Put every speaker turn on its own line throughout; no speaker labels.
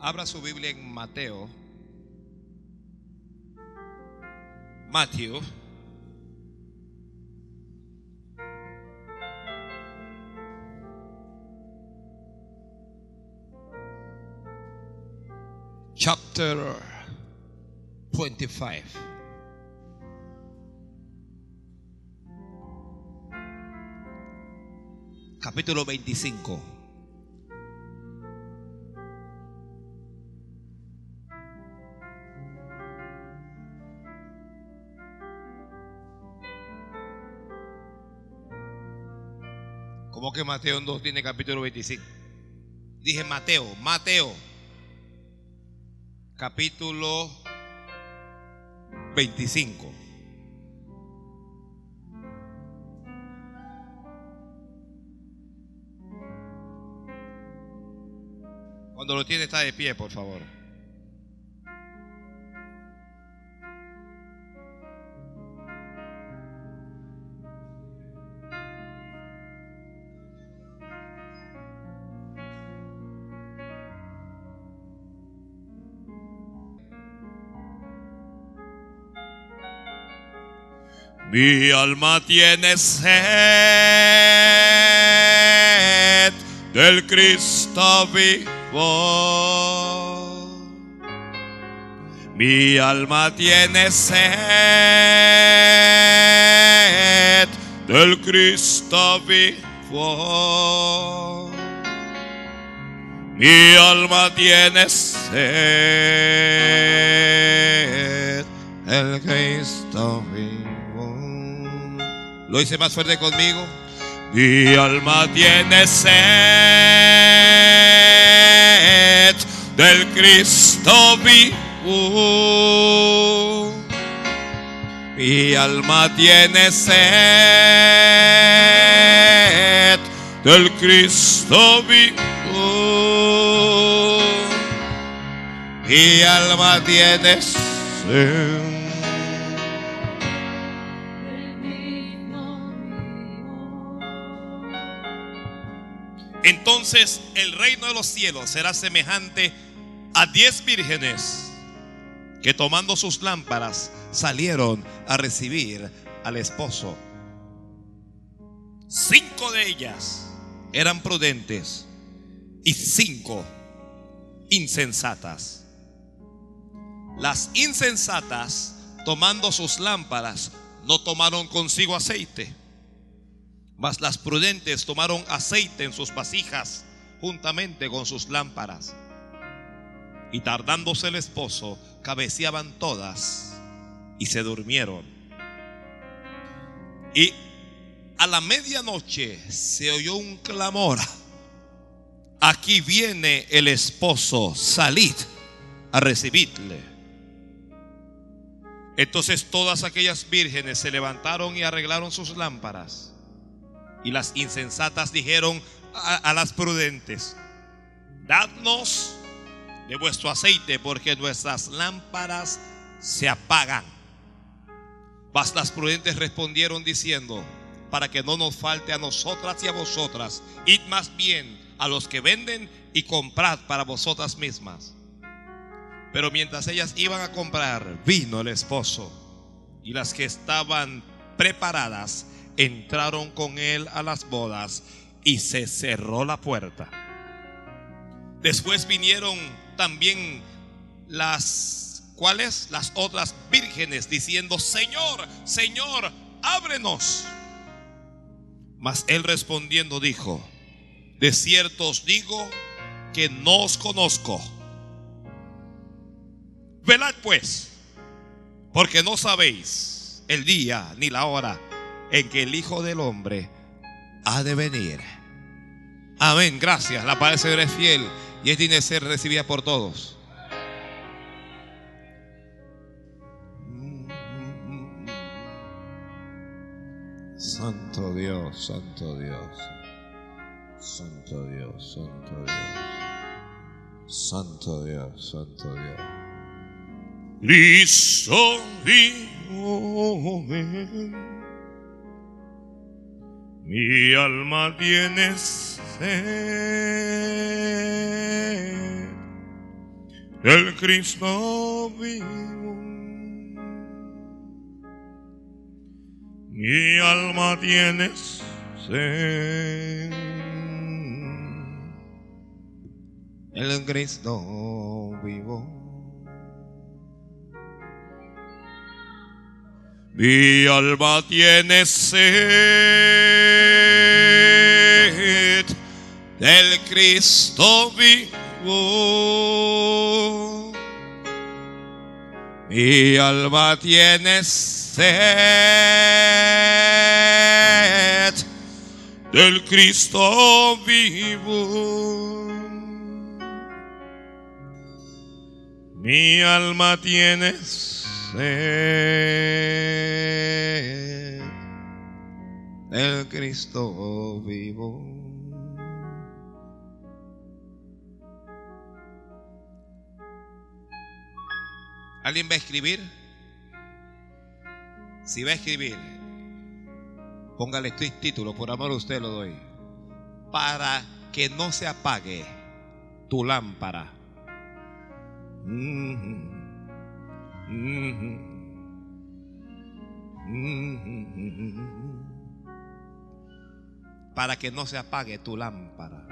Abra su Biblia en Mateo. Matthew. Chapter 25. Capítulo 25. Mateo 2 tiene capítulo 25? Dije Mateo, Mateo. Capítulo 25. Cuando lo tiene está de pie, por favor. Mi alma tiene sed del Cristo vivo. Mi alma tiene sed del Cristo vivo. Mi alma tiene sed del Cristo. Lo hice más fuerte conmigo. Mi alma tiene sed del Cristo vivo. Mi alma tiene sed del Cristo vivo. Mi alma tiene sed. Entonces el reino de los cielos será semejante a diez vírgenes que tomando sus lámparas salieron a recibir al esposo. Cinco de ellas eran prudentes y cinco insensatas. Las insensatas, tomando sus lámparas, no tomaron consigo aceite mas las prudentes tomaron aceite en sus vasijas juntamente con sus lámparas. Y tardándose el esposo, cabeceaban todas y se durmieron. Y a la medianoche se oyó un clamor. Aquí viene el esposo, salid a recibirle. Entonces todas aquellas vírgenes se levantaron y arreglaron sus lámparas. Y las insensatas dijeron a, las prudentes, dadnos de vuestro aceite porque nuestras lámparas se apagan. Mas las prudentes respondieron diciendo, para que no nos falte a nosotras y a vosotras, id más bien a los que venden y comprad para vosotras mismas. Pero mientras ellas iban a comprar, vino el esposo y las que estaban preparadas entraron con él a las bodas y se cerró la puerta. Después vinieron también las, ¿cuáles? Las otras vírgenes diciendo, Señor, Señor, ábrenos. Mas él respondiendo dijo, de cierto os digo que no os conozco. Velad pues, porque no sabéis el día ni la hora en que el Hijo del Hombre ha de venir. Amén, gracias. La paz del Señor es fiel y es digna de ser recibida por todos. Santo Dios, Santo Dios, Santo Dios, Santo Dios, Santo Dios, Santo Dios. Listo, mi alma tiene sed del Cristo vivo. Mi alma tiene sed. El Cristo vivo. Mi alma tiene sed del Cristo vivo. Mi alma tiene sed del Cristo vivo. Mi alma tiene sed del Cristo vivo. ¿Alguien va a escribir? Si va a escribir, póngale este título, por amor a usted lo doy. Para que no se apague tu lámpara. Para que no se apague tu lámpara.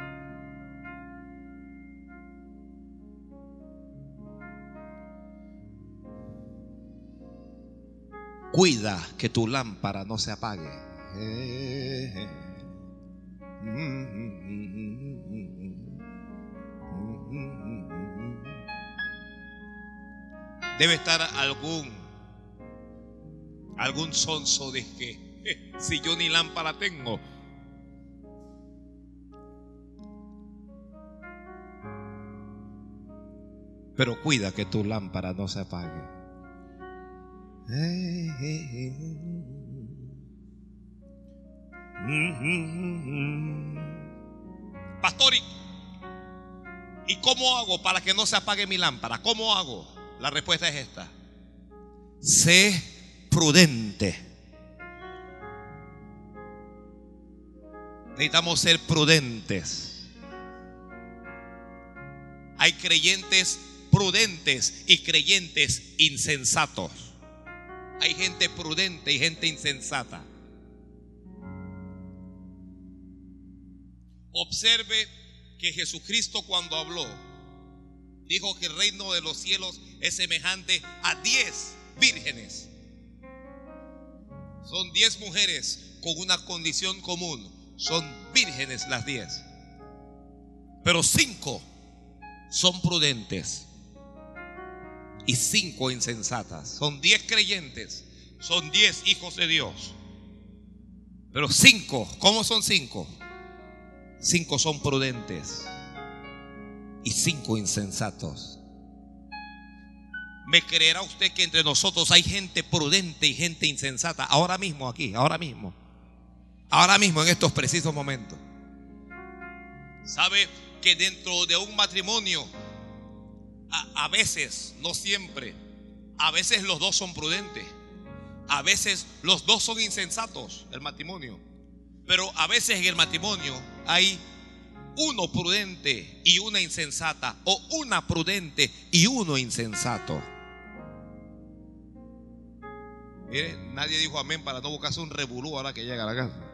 Cuida que tu lámpara no se apague. Debe estar algún algún sonso de que si yo ni lámpara tengo. Pero cuida que tu lámpara no se apague. Pastor, ¿y cómo hago para que no se apague mi lámpara? ¿Cómo hago? La respuesta es esta. Sé prudente. Necesitamos ser prudentes. Hay creyentes prudentes y creyentes insensatos. Hay gente prudente y gente insensata. Observe que Jesucristo cuando habló dijo que el reino de los cielos es semejante a diez vírgenes. Son diez mujeres con una condición común. Son vírgenes las diez. Pero cinco son prudentes y cinco insensatas. Son diez creyentes, son diez hijos de Dios. Pero cinco, ¿cómo son cinco? Cinco son prudentes y cinco insensatos. ¿Me creerá usted que entre nosotros hay gente prudente y gente insensata? Ahora mismo aquí, ahora mismo. Ahora mismo en estos precisos momentos. ¿Sabe que dentro de un matrimonio, a, veces, no siempre, a veces los dos son prudentes, a veces los dos son insensatos, el matrimonio, pero a veces en el matrimonio hay uno prudente y una insensata, o una prudente y uno insensato. Mire, nadie dijo amén para no buscarse un revolú ahora que llega a la casa.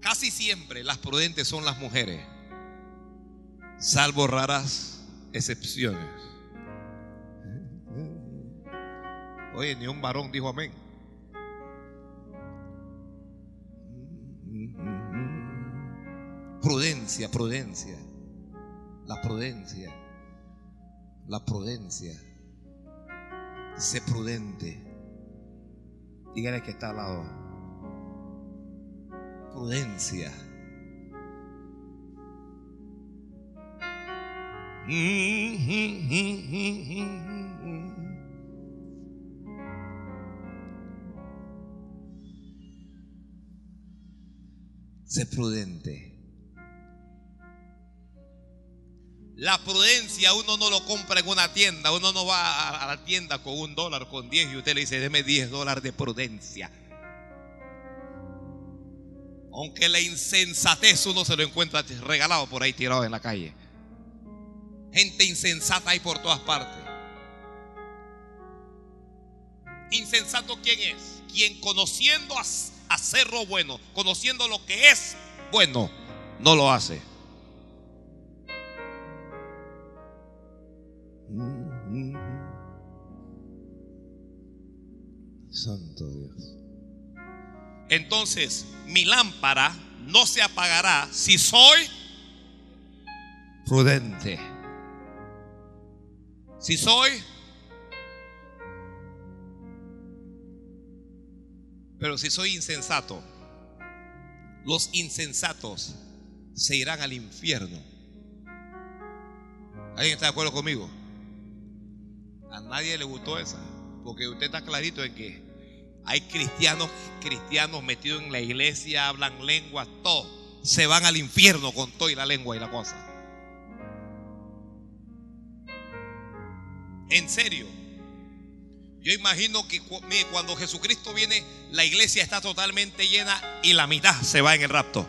Casi siempre las prudentes son las mujeres, salvo raras excepciones. Oye, ni un varón dijo amén. Prudencia, prudencia. La prudencia. La prudencia. Sé prudente. Dígale que está al lado. Prudencia. Sé prudente. La prudencia uno no lo compra en una tienda, uno no va a la tienda con un dólar, con diez y usted le dice, deme diez dólares de prudencia. Aunque la insensatez uno se lo encuentra regalado por ahí tirado en la calle. Gente insensata hay por todas partes. ¿Insensato quién es? Quien conociendo hacer lo bueno, conociendo lo que es bueno, no lo hace. Santo Dios. Entonces, mi lámpara no se apagará si soy prudente. Si soy Pero si soy insensato, los insensatos se irán al infierno. ¿Alguien está de acuerdo conmigo? A nadie le gustó esa, porque usted está clarito en que hay cristianos, cristianos metidos en la iglesia, hablan lenguas, todo. Se van al infierno con todo y la lengua y la cosa. En serio. Yo imagino que cuando Jesucristo viene, la iglesia está totalmente llena y la mitad se va en el rapto.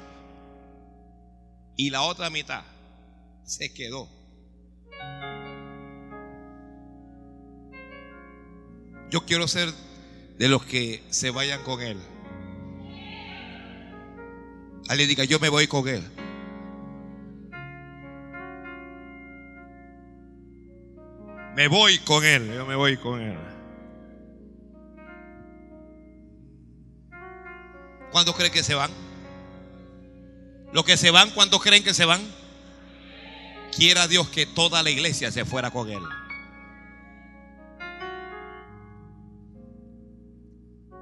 Y la otra mitad se quedó. Yo quiero ser de los que se vayan con Él. Alguien diga, yo me voy con Él. Me voy con Él, yo me voy con Él. ¿Cuándo creen que se van? Los que se van, ¿cuándo creen que se van? Quiera Dios que toda la iglesia se fuera con Él.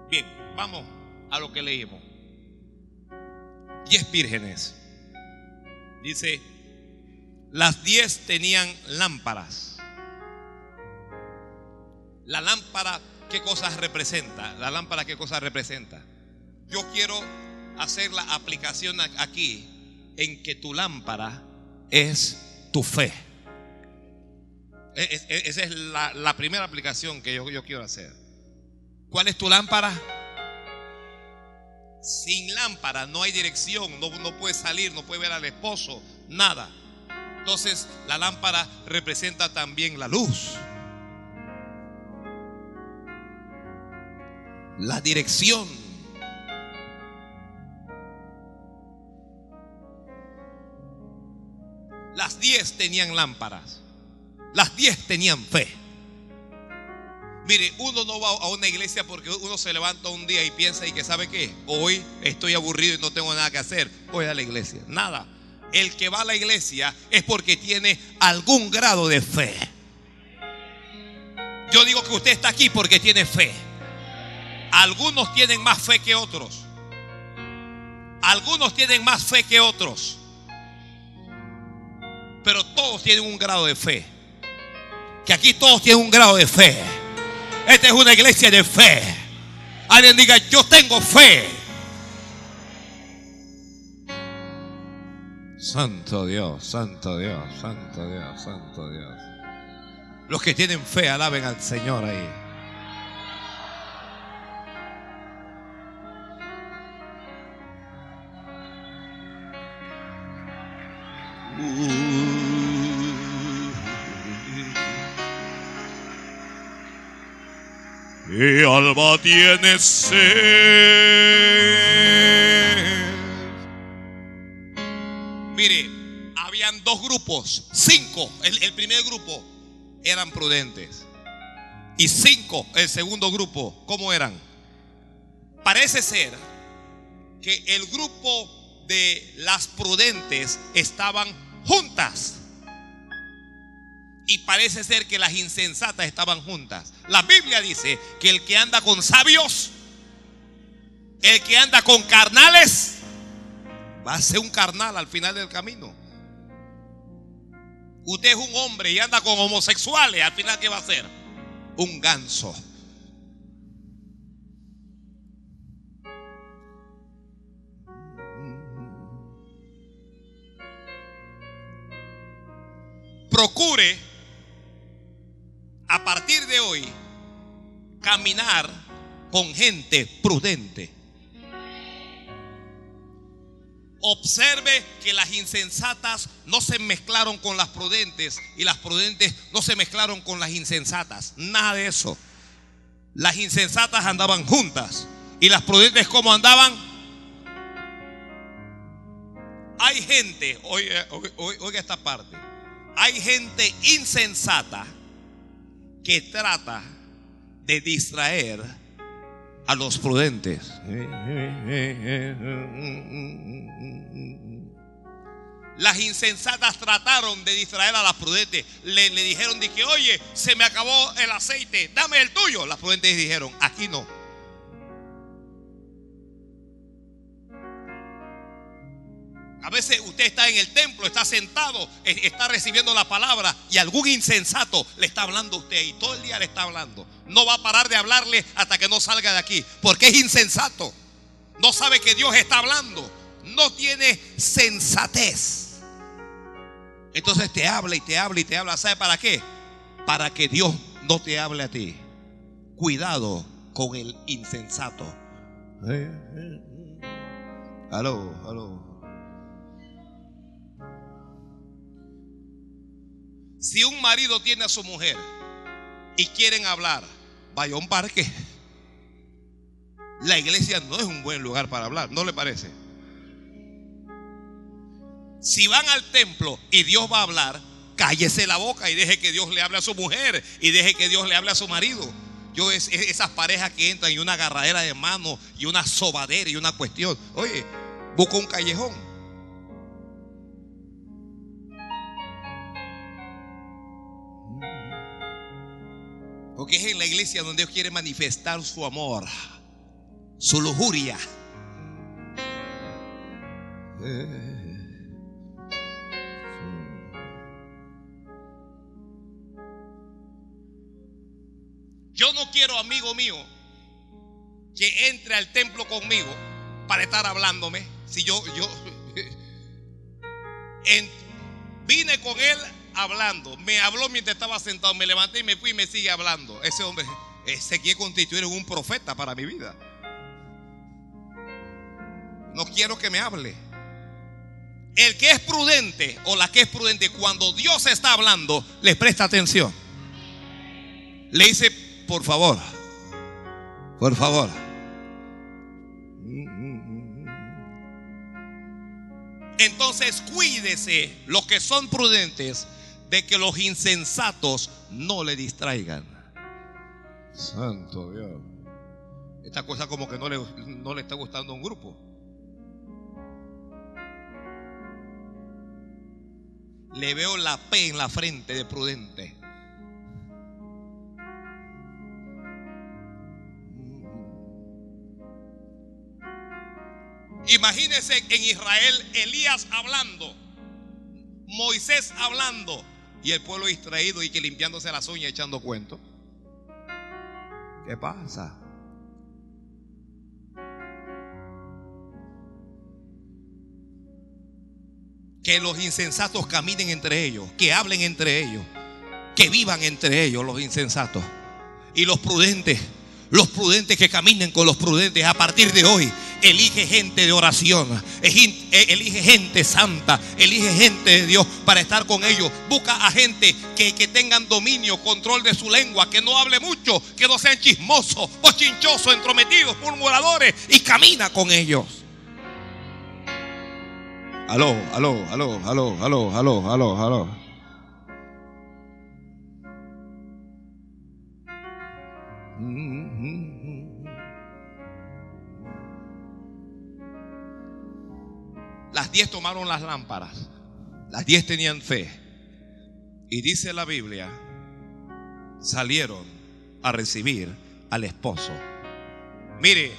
Bien, vamos a lo que leímos. Diez vírgenes. Dice, las diez tenían lámparas. La lámpara, ¿qué cosas representa? La lámpara, ¿qué cosas representa? Yo quiero hacer la aplicación aquí en que tu lámpara es tu fe. E, e, esa es la, primera aplicación que yo, yo quiero hacer. ¿Cuál es tu lámpara? Sin lámpara no hay dirección, no, no puede salir, no puede ver al esposo, nada. Entonces la lámpara representa también la luz. La dirección. Las diez tenían lámparas. Las diez tenían fe. Mire, uno no va a una iglesia porque uno se levanta un día y piensa y que sabe qué, hoy estoy aburrido y no tengo nada que hacer, voy a la iglesia. Nada. El que va a la iglesia es porque tiene algún grado de fe. Yo digo que usted está aquí porque tiene fe. Algunos tienen más fe que otros. Algunos tienen más fe que otros. Pero todos tienen un grado de fe. Que aquí todos tienen un grado de fe. Esta es una iglesia de fe. Alguien diga, yo tengo fe. Santo Dios, Santo Dios, Santo Dios, Santo Dios. Los que tienen fe, alaben al Señor ahí. Mi alma tiene sed. Mire, habían dos grupos, cinco. El, el primer grupo eran prudentes. Y cinco, el segundo grupo, ¿cómo eran? Parece ser que el grupo de las prudentes estaban juntas. Y parece ser que las insensatas estaban juntas. La Biblia dice que el que anda con sabios, el que anda con carnales, va a ser un carnal al final del camino. Usted es un hombre y anda con homosexuales, al final ¿qué va a ser? Un ganso. Procure a partir de hoy caminar con gente prudente. Observe que las insensatas no se mezclaron con las prudentes y las prudentes no se mezclaron con las insensatas. Nada de eso. Las insensatas andaban juntas y las prudentes como andaban. Hay gente, oiga, oiga esta parte, hay gente insensata que trata de distraer a los prudentes. Las insensatas trataron de distraer a las prudentes. Le, dijeron que, oye, se me acabó el aceite, dame el tuyo. Las prudentes dijeron, aquí no. A veces usted está en el templo, está sentado, e, está recibiendo la palabra y algún insensato le está hablando a usted y todo el día le está hablando. No va a parar de hablarle hasta que no salga de aquí, porque es insensato. No sabe que Dios está hablando. No tiene sensatez. Entonces te habla y te habla y te habla. ¿Sabe para qué? Para que Dios no te hable a ti. Cuidado con el insensato. Eh, eh, eh. Aló, aló. Si un marido tiene a su mujer y quieren hablar, vaya a un parque. La iglesia no es un buen lugar para hablar, ¿no le parece? Si van al templo y Dios va a hablar, cállese la boca y deje que Dios le hable a su mujer y deje que Dios le hable a su marido. Yo es, esas parejas que entran y una agarradera de mano y una sobadera y una cuestión. Oye, busca un callejón. Porque es en la iglesia donde Dios quiere manifestar su amor, su lujuria. Yo no quiero, amigo mío, que entre al templo conmigo para estar hablándome. Si yo, yo vine con él hablando. Me habló mientras estaba sentado. Me levanté y me fui y me sigue hablando. Ese hombre se quiere constituir un profeta para mi vida. No quiero que me hable. El que es prudente o la que es prudente, cuando Dios está hablando, le presta atención. Le dice, por favor, por favor. Entonces cuídese los que son prudentes de que los insensatos no le distraigan. Santo Dios. Esta cosa como que no le, no le está gustando a un grupo. Le veo la P en la frente de prudente. Imagínense en Israel Elías hablando, Moisés hablando, y el pueblo distraído y que limpiándose las uñas echando cuentos. ¿Qué pasa? Que los insensatos caminen entre ellos, que hablen entre ellos, que vivan entre ellos los insensatos. Y los prudentes, los prudentes que caminen con los prudentes a partir de hoy elige gente de oración, eh, elige gente santa, elige gente de Dios para estar con ellos. Busca a gente que, que tengan dominio, control de su lengua, que no hable mucho, que no sean chismosos, chinchosos, entrometidos, murmuradores y camina con ellos. Aló, aló, aló, aló, aló, aló, aló, aló. Las diez tomaron las lámparas. Las diez tenían fe. Y dice la Biblia, salieron a recibir al esposo. Mire,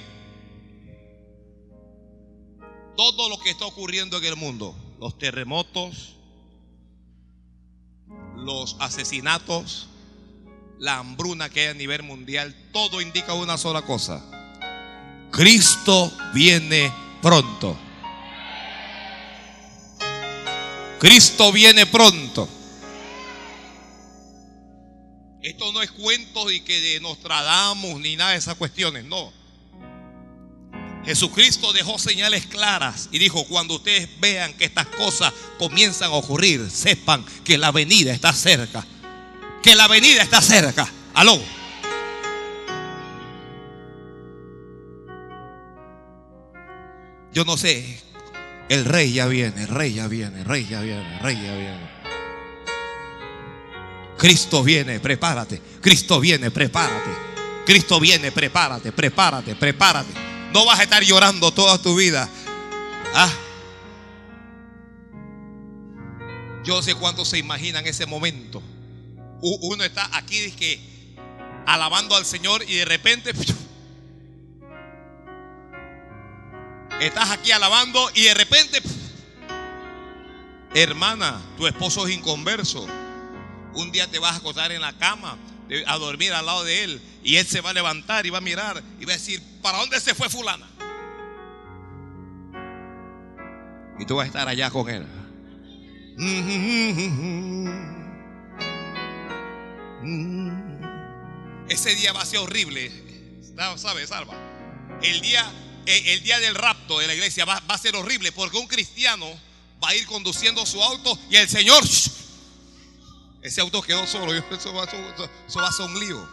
todo lo que está ocurriendo en el mundo, los terremotos, los asesinatos, la hambruna que hay a nivel mundial, todo indica una sola cosa. Cristo viene pronto. Cristo viene pronto. Esto no es cuento de que de Nostradamus ni nada de esas cuestiones, no. Jesucristo dejó señales claras y dijo, cuando ustedes vean que estas cosas comienzan a ocurrir, sepan que la venida está cerca. Que la venida está cerca. Aló. Yo no sé, el rey ya viene, el rey ya viene, el rey ya viene, el rey ya viene. Cristo viene, prepárate. Cristo viene, prepárate. Cristo viene, prepárate, prepárate, prepárate. No vas a estar llorando toda tu vida. Ah. Yo sé cuántos se imaginan ese momento. Uno está aquí que alabando al Señor y de repente estás aquí alabando y de repente hermana, tu esposo es inconverso. Un día te vas a acostar en la cama a dormir al lado de él y él se va a levantar y va a mirar y va a decir, ¿para dónde se fue fulana? Y tú vas a estar allá con él. Ese día va a ser horrible. ¿Sabes, Salva? El día, el día del rapto de la iglesia va, a ser horrible porque un cristiano va a ir conduciendo su auto y el Señor ese auto quedó solo. Eso va, a ser un lío.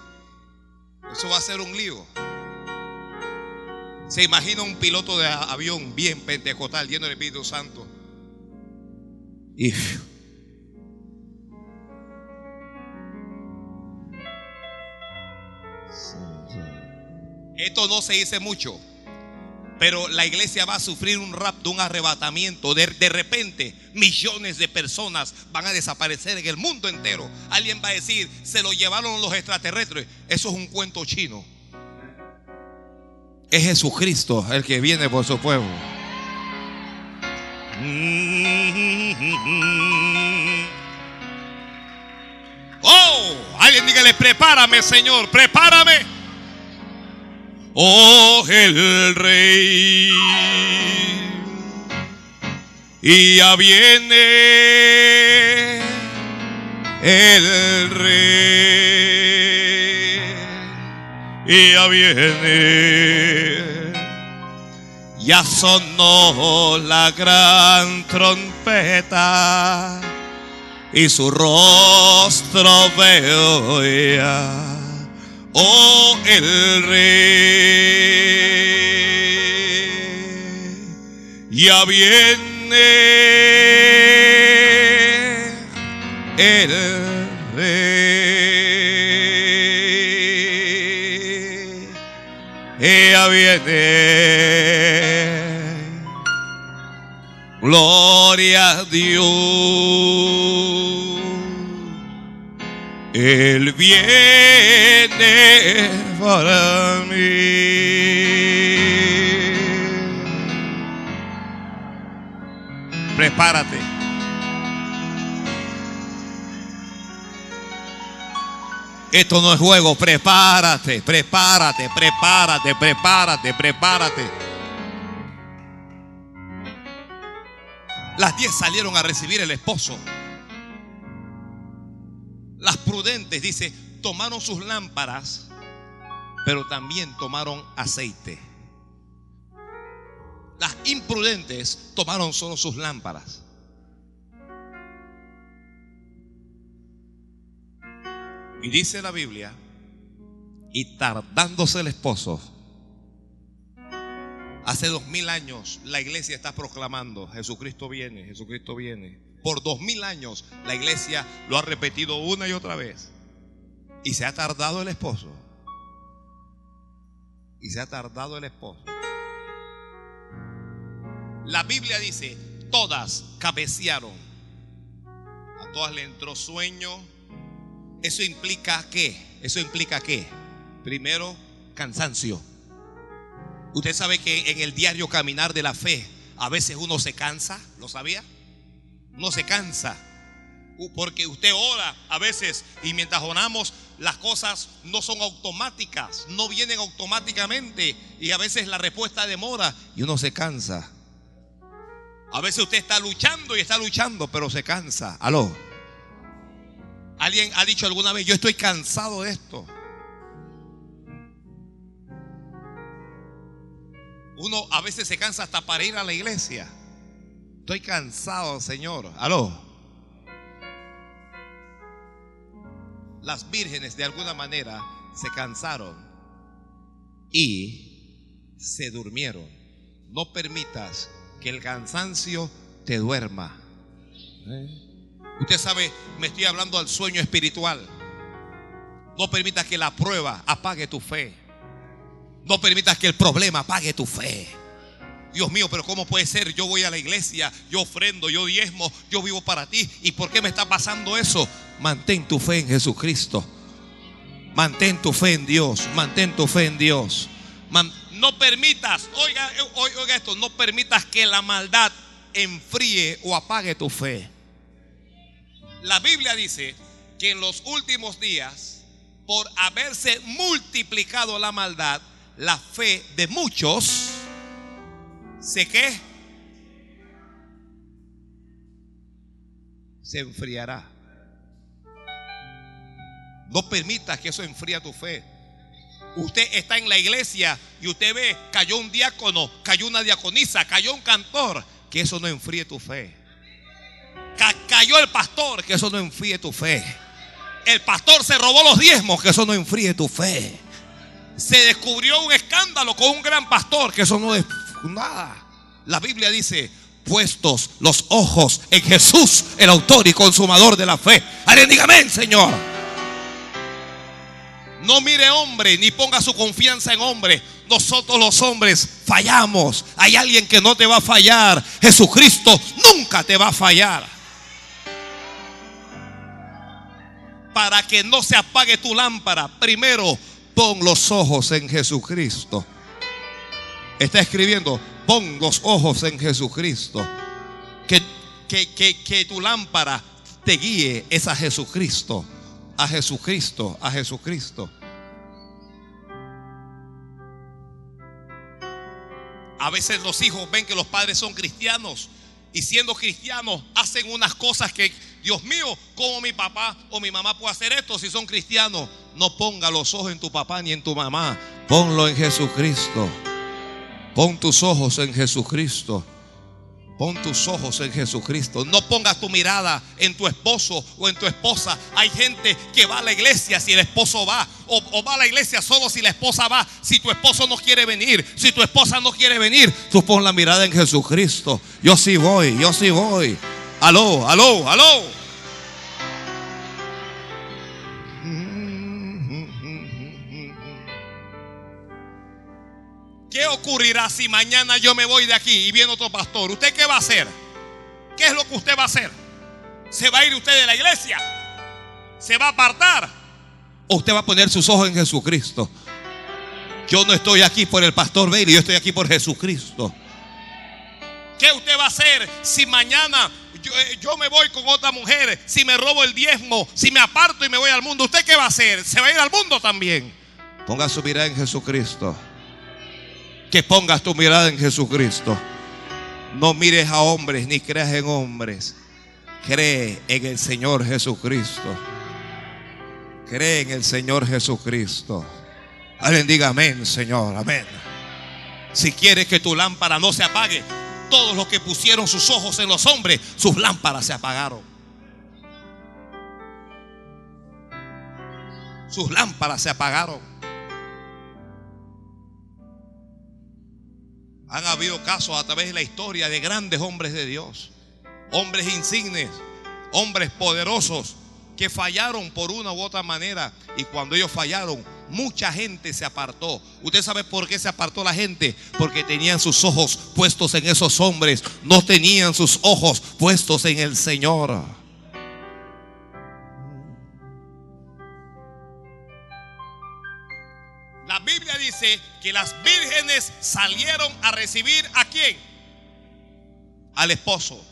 Eso va a ser un lío. Se imagina un piloto de avión bien pentecostal, lleno del Espíritu Santo. Y esto no se dice mucho. Pero la iglesia va a sufrir un rapto, un arrebatamiento. De, de, repente, millones de personas van a desaparecer en el mundo entero. Alguien va a decir, se lo llevaron los extraterrestres. Eso es un cuento chino. Es Jesucristo el que viene por su pueblo. Oh, alguien dígale, prepárame, Señor, prepárame oh el rey. Y ya viene el rey. Y ya viene. Ya sonó la gran trompeta y su rostro veo ya oh el rey. Ya viene el rey. Ya viene. Gloria a Dios. Él viene para mí. Prepárate. Esto no es juego, prepárate, prepárate, prepárate, prepárate, prepárate. Las diez salieron a recibir el esposo. Prudentes, dice, tomaron sus lámparas, pero también tomaron aceite. Las imprudentes tomaron solo sus lámparas. Y dice la Biblia, y tardándose el esposo, hace dos mil años la iglesia está proclamando, Jesucristo viene, Jesucristo viene. Por dos mil años la iglesia lo ha repetido una y otra vez. Y se ha tardado el esposo. Y se ha tardado el esposo. La Biblia dice, todas cabecearon. A todas le entró sueño. Eso implica qué? Eso implica qué? Primero, cansancio. Usted sabe que en el diario caminar de la fe, a veces uno se cansa, ¿lo sabía? No se cansa. Porque usted ora a veces y mientras oramos las cosas no son automáticas, no vienen automáticamente y a veces la respuesta demora y uno se cansa. A veces usted está luchando y está luchando, pero se cansa. Aló. Alguien ha dicho alguna vez, yo estoy cansado de esto. Uno a veces se cansa hasta para ir a la iglesia. Estoy cansado, Señor. Aló. Las vírgenes de alguna manera se cansaron y se durmieron. No permitas que el cansancio te duerma. ¿Eh? Usted sabe, me estoy hablando al sueño espiritual. No permitas que la prueba apague tu fe. No permitas que el problema apague tu fe. Dios mío, pero ¿cómo puede ser? Yo voy a la iglesia, yo ofrendo, yo diezmo, yo vivo para ti. ¿Y por qué me está pasando eso? Mantén tu fe en Jesucristo. Mantén tu fe en Dios. Mantén tu fe en Dios. no permitas, oiga, oiga esto, no permitas que la maldad enfríe o apague tu fe. La Biblia dice que en los últimos días, por haberse multiplicado la maldad, la fe de muchos se qué? Se enfriará. No permitas que eso enfríe tu fe. Usted está en la iglesia y usted ve, cayó un diácono, cayó una diaconisa, cayó un cantor, que eso no enfríe tu fe cayó el pastor, que eso no enfríe tu fe. El pastor se robó los diezmos, que eso no enfríe tu fe. Se descubrió un escándalo con un gran pastor, que eso no nada. La Biblia dice, puestos los ojos en Jesús, el autor y consumador de la fe. Alguien dígame, Señor. No mire hombre, ni ponga su confianza en hombre. Nosotros los hombres fallamos. Hay alguien que no te va a fallar. Jesucristo nunca te va a fallar. para que no se apague tu lámpara, primero pon los ojos en Jesucristo. Está escribiendo, pon los ojos en Jesucristo. Que, que, que, tu lámpara te guíe es a Jesucristo, a Jesucristo, a Jesucristo. A veces los hijos ven que los padres son cristianos y siendo cristianos hacen unas cosas que Dios mío, ¿cómo mi papá o mi mamá puede hacer esto si son cristianos? No ponga los ojos en tu papá ni en tu mamá. Ponlo en Jesucristo. Pon tus ojos en Jesucristo. Pon tus ojos en Jesucristo. No pongas tu mirada en tu esposo o en tu esposa. Hay gente que va a la iglesia si el esposo va. O, o, va a la iglesia solo si la esposa va. Si tu esposo no quiere venir. Si tu esposa no quiere venir. Tú pon la mirada en Jesucristo. Yo sí voy. Yo sí voy. Aló, aló, aló. Ocurrirá si mañana yo me voy de aquí y viene otro pastor? ¿Usted qué va a hacer? ¿Qué es lo que usted va a hacer? ¿Se va a ir usted de la iglesia? ¿Se va a apartar? ¿O usted va a poner sus ojos en Jesucristo? Yo no estoy aquí por el pastor Bailey, yo estoy aquí por Jesucristo. ¿Qué usted va a hacer si mañana eh, yo, me voy con otra mujer, si me robo el diezmo, si me aparto y me voy al mundo, ¿usted qué va a hacer? ¿Se va a ir al mundo también? Ponga su mirada en Jesucristo. Que pongas tu mirada en Jesucristo. No mires a hombres ni creas en hombres. Cree en el Señor Jesucristo. Cree en el Señor Jesucristo. Alguien diga amén, Señor, amén. Si quieres que tu lámpara no se apague, todos los que pusieron sus ojos en los hombres, sus lámparas se apagaron. Sus lámparas se apagaron. Han habido casos a través de la historia de grandes hombres de Dios, hombres insignes, hombres poderosos que fallaron por una u otra manera y cuando ellos fallaron mucha gente se apartó. ¿Usted sabe por qué se apartó la gente? Porque tenían sus ojos puestos en esos hombres, no tenían sus ojos puestos en el Señor. Que las vírgenes salieron a recibir a quién? Al esposo.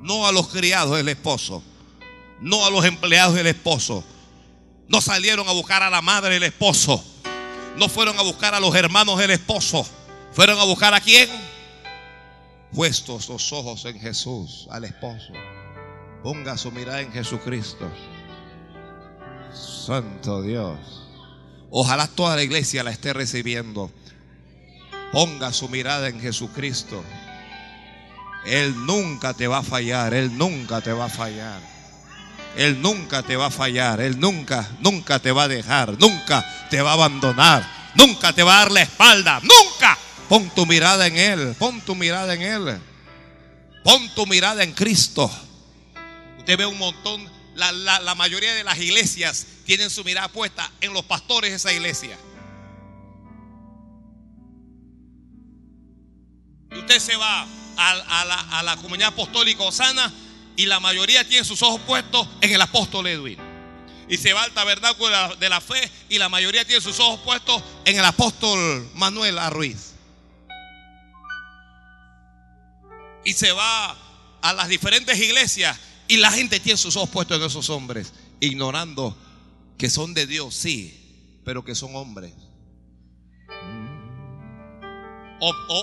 No a los criados del esposo. No a los empleados del esposo no salieron a buscar a la madre del esposo. No fueron a buscar a los hermanos del esposo. Fueron a buscar a quién? Puestos los ojos en Jesús, al esposo. Ponga su mirada en Jesucristo. Santo Dios. Ojalá toda la iglesia la esté recibiendo. Ponga su mirada en Jesucristo. Él nunca te va a fallar, Él nunca te va a fallar. Él nunca te va a fallar, Él nunca, nunca te va a dejar, nunca te va a abandonar, nunca te va a dar la espalda, nunca. Pon tu mirada en Él, pon tu mirada en Él. Pon tu mirada en Cristo. Usted ve un montón, la, la mayoría de las iglesias tienen su mirada puesta en los pastores de esa iglesia. Y usted se va a, la, comunidad apostólica Osana y la mayoría tiene sus ojos puestos en el apóstol Edwin. Y se va al tabernáculo de la, fe y la mayoría tiene sus ojos puestos en el apóstol Manuel Arruiz. Y se va a las diferentes iglesias y la gente tiene sus ojos puestos en esos hombres, ignorando que son de Dios, sí, pero que son hombres.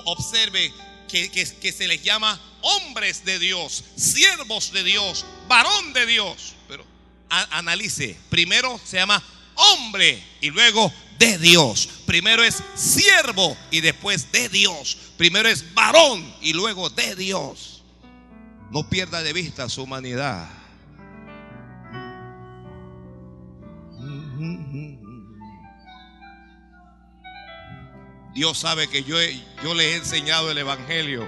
observe que, se les llama hombres de Dios, siervos de Dios, varón de Dios. Pero analice, primero se llama hombre y luego de Dios. Primero es siervo y después de Dios. Primero es varón y luego de Dios. No pierda de vista su humanidad. Dios sabe que yo, yo le he enseñado el Evangelio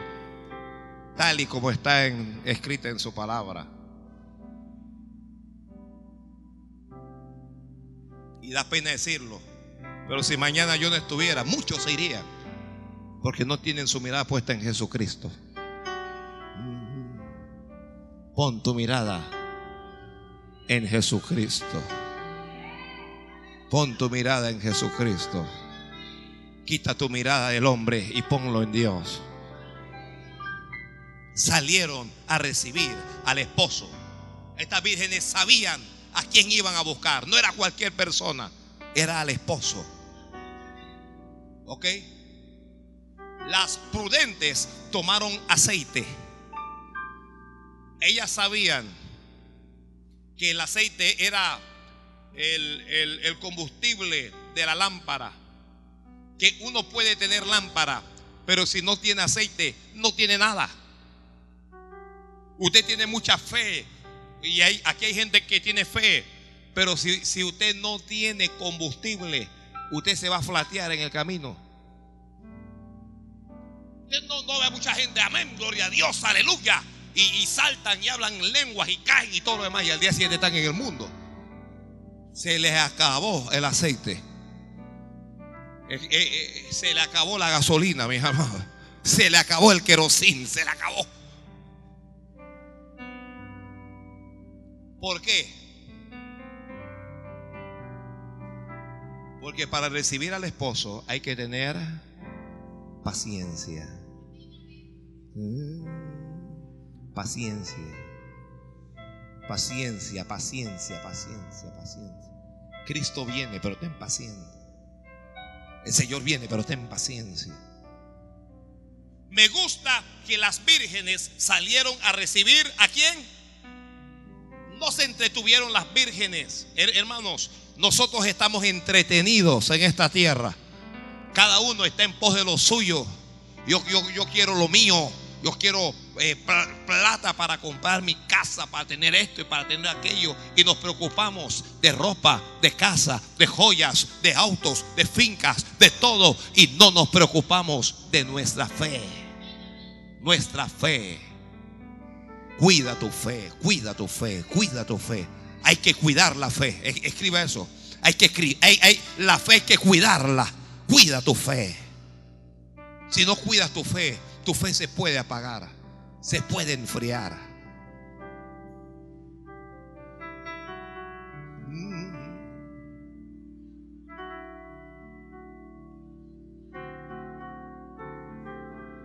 tal y como está escrita en su palabra. Y da pena decirlo. Pero si mañana yo no estuviera, muchos se irían. Porque no tienen su mirada puesta en Jesucristo. Pon tu mirada en Jesucristo. Pon tu mirada en Jesucristo. Quita tu mirada del hombre y ponlo en Dios. Salieron a recibir al esposo. Estas vírgenes sabían a quién iban a buscar. No era cualquier persona, era al esposo. ¿Ok? Las prudentes tomaron aceite. Ellas sabían que el aceite era el, el combustible de la lámpara que uno puede tener lámpara, pero si no tiene aceite, no tiene nada. Usted tiene mucha fe y hay, aquí hay gente que tiene fe, pero si, si usted no tiene combustible, usted se va a flatear en el camino. Usted no, no ve mucha gente, amén, gloria a Dios, aleluya. Y, saltan y hablan lenguas y caen y todo lo demás. Y al día siguiente están en el mundo. Se les acabó el aceite. Eh, eh, eh, se le acabó la gasolina, mis amados. Se le acabó el querosín, se le acabó. ¿Por qué? Porque para recibir al esposo hay que tener paciencia. Mm, paciencia. Paciencia, paciencia, paciencia, paciencia. Cristo viene, pero ten paciencia. El Señor viene, pero ten paciencia. Me gusta que las vírgenes salieron a recibir a quién. No se entretuvieron las vírgenes. Hermanos, nosotros estamos entretenidos en esta tierra. Cada uno está en pos de lo suyo. Yo, yo, yo quiero lo mío. Yo quiero eh, plata para comprar mi casa, para tener esto y para tener aquello. Y nos preocupamos de ropa, de casa, de joyas, de autos, de fincas, de todo. Y no nos preocupamos de nuestra fe. Nuestra fe. Cuida tu fe, cuida tu fe, cuida tu fe. Hay que cuidar la fe. Escriba eso. Hay que escribir. Hay, la fe hay que cuidarla. Cuida tu fe. Si no cuidas tu fe, tu fe se puede apagar, se puede enfriar.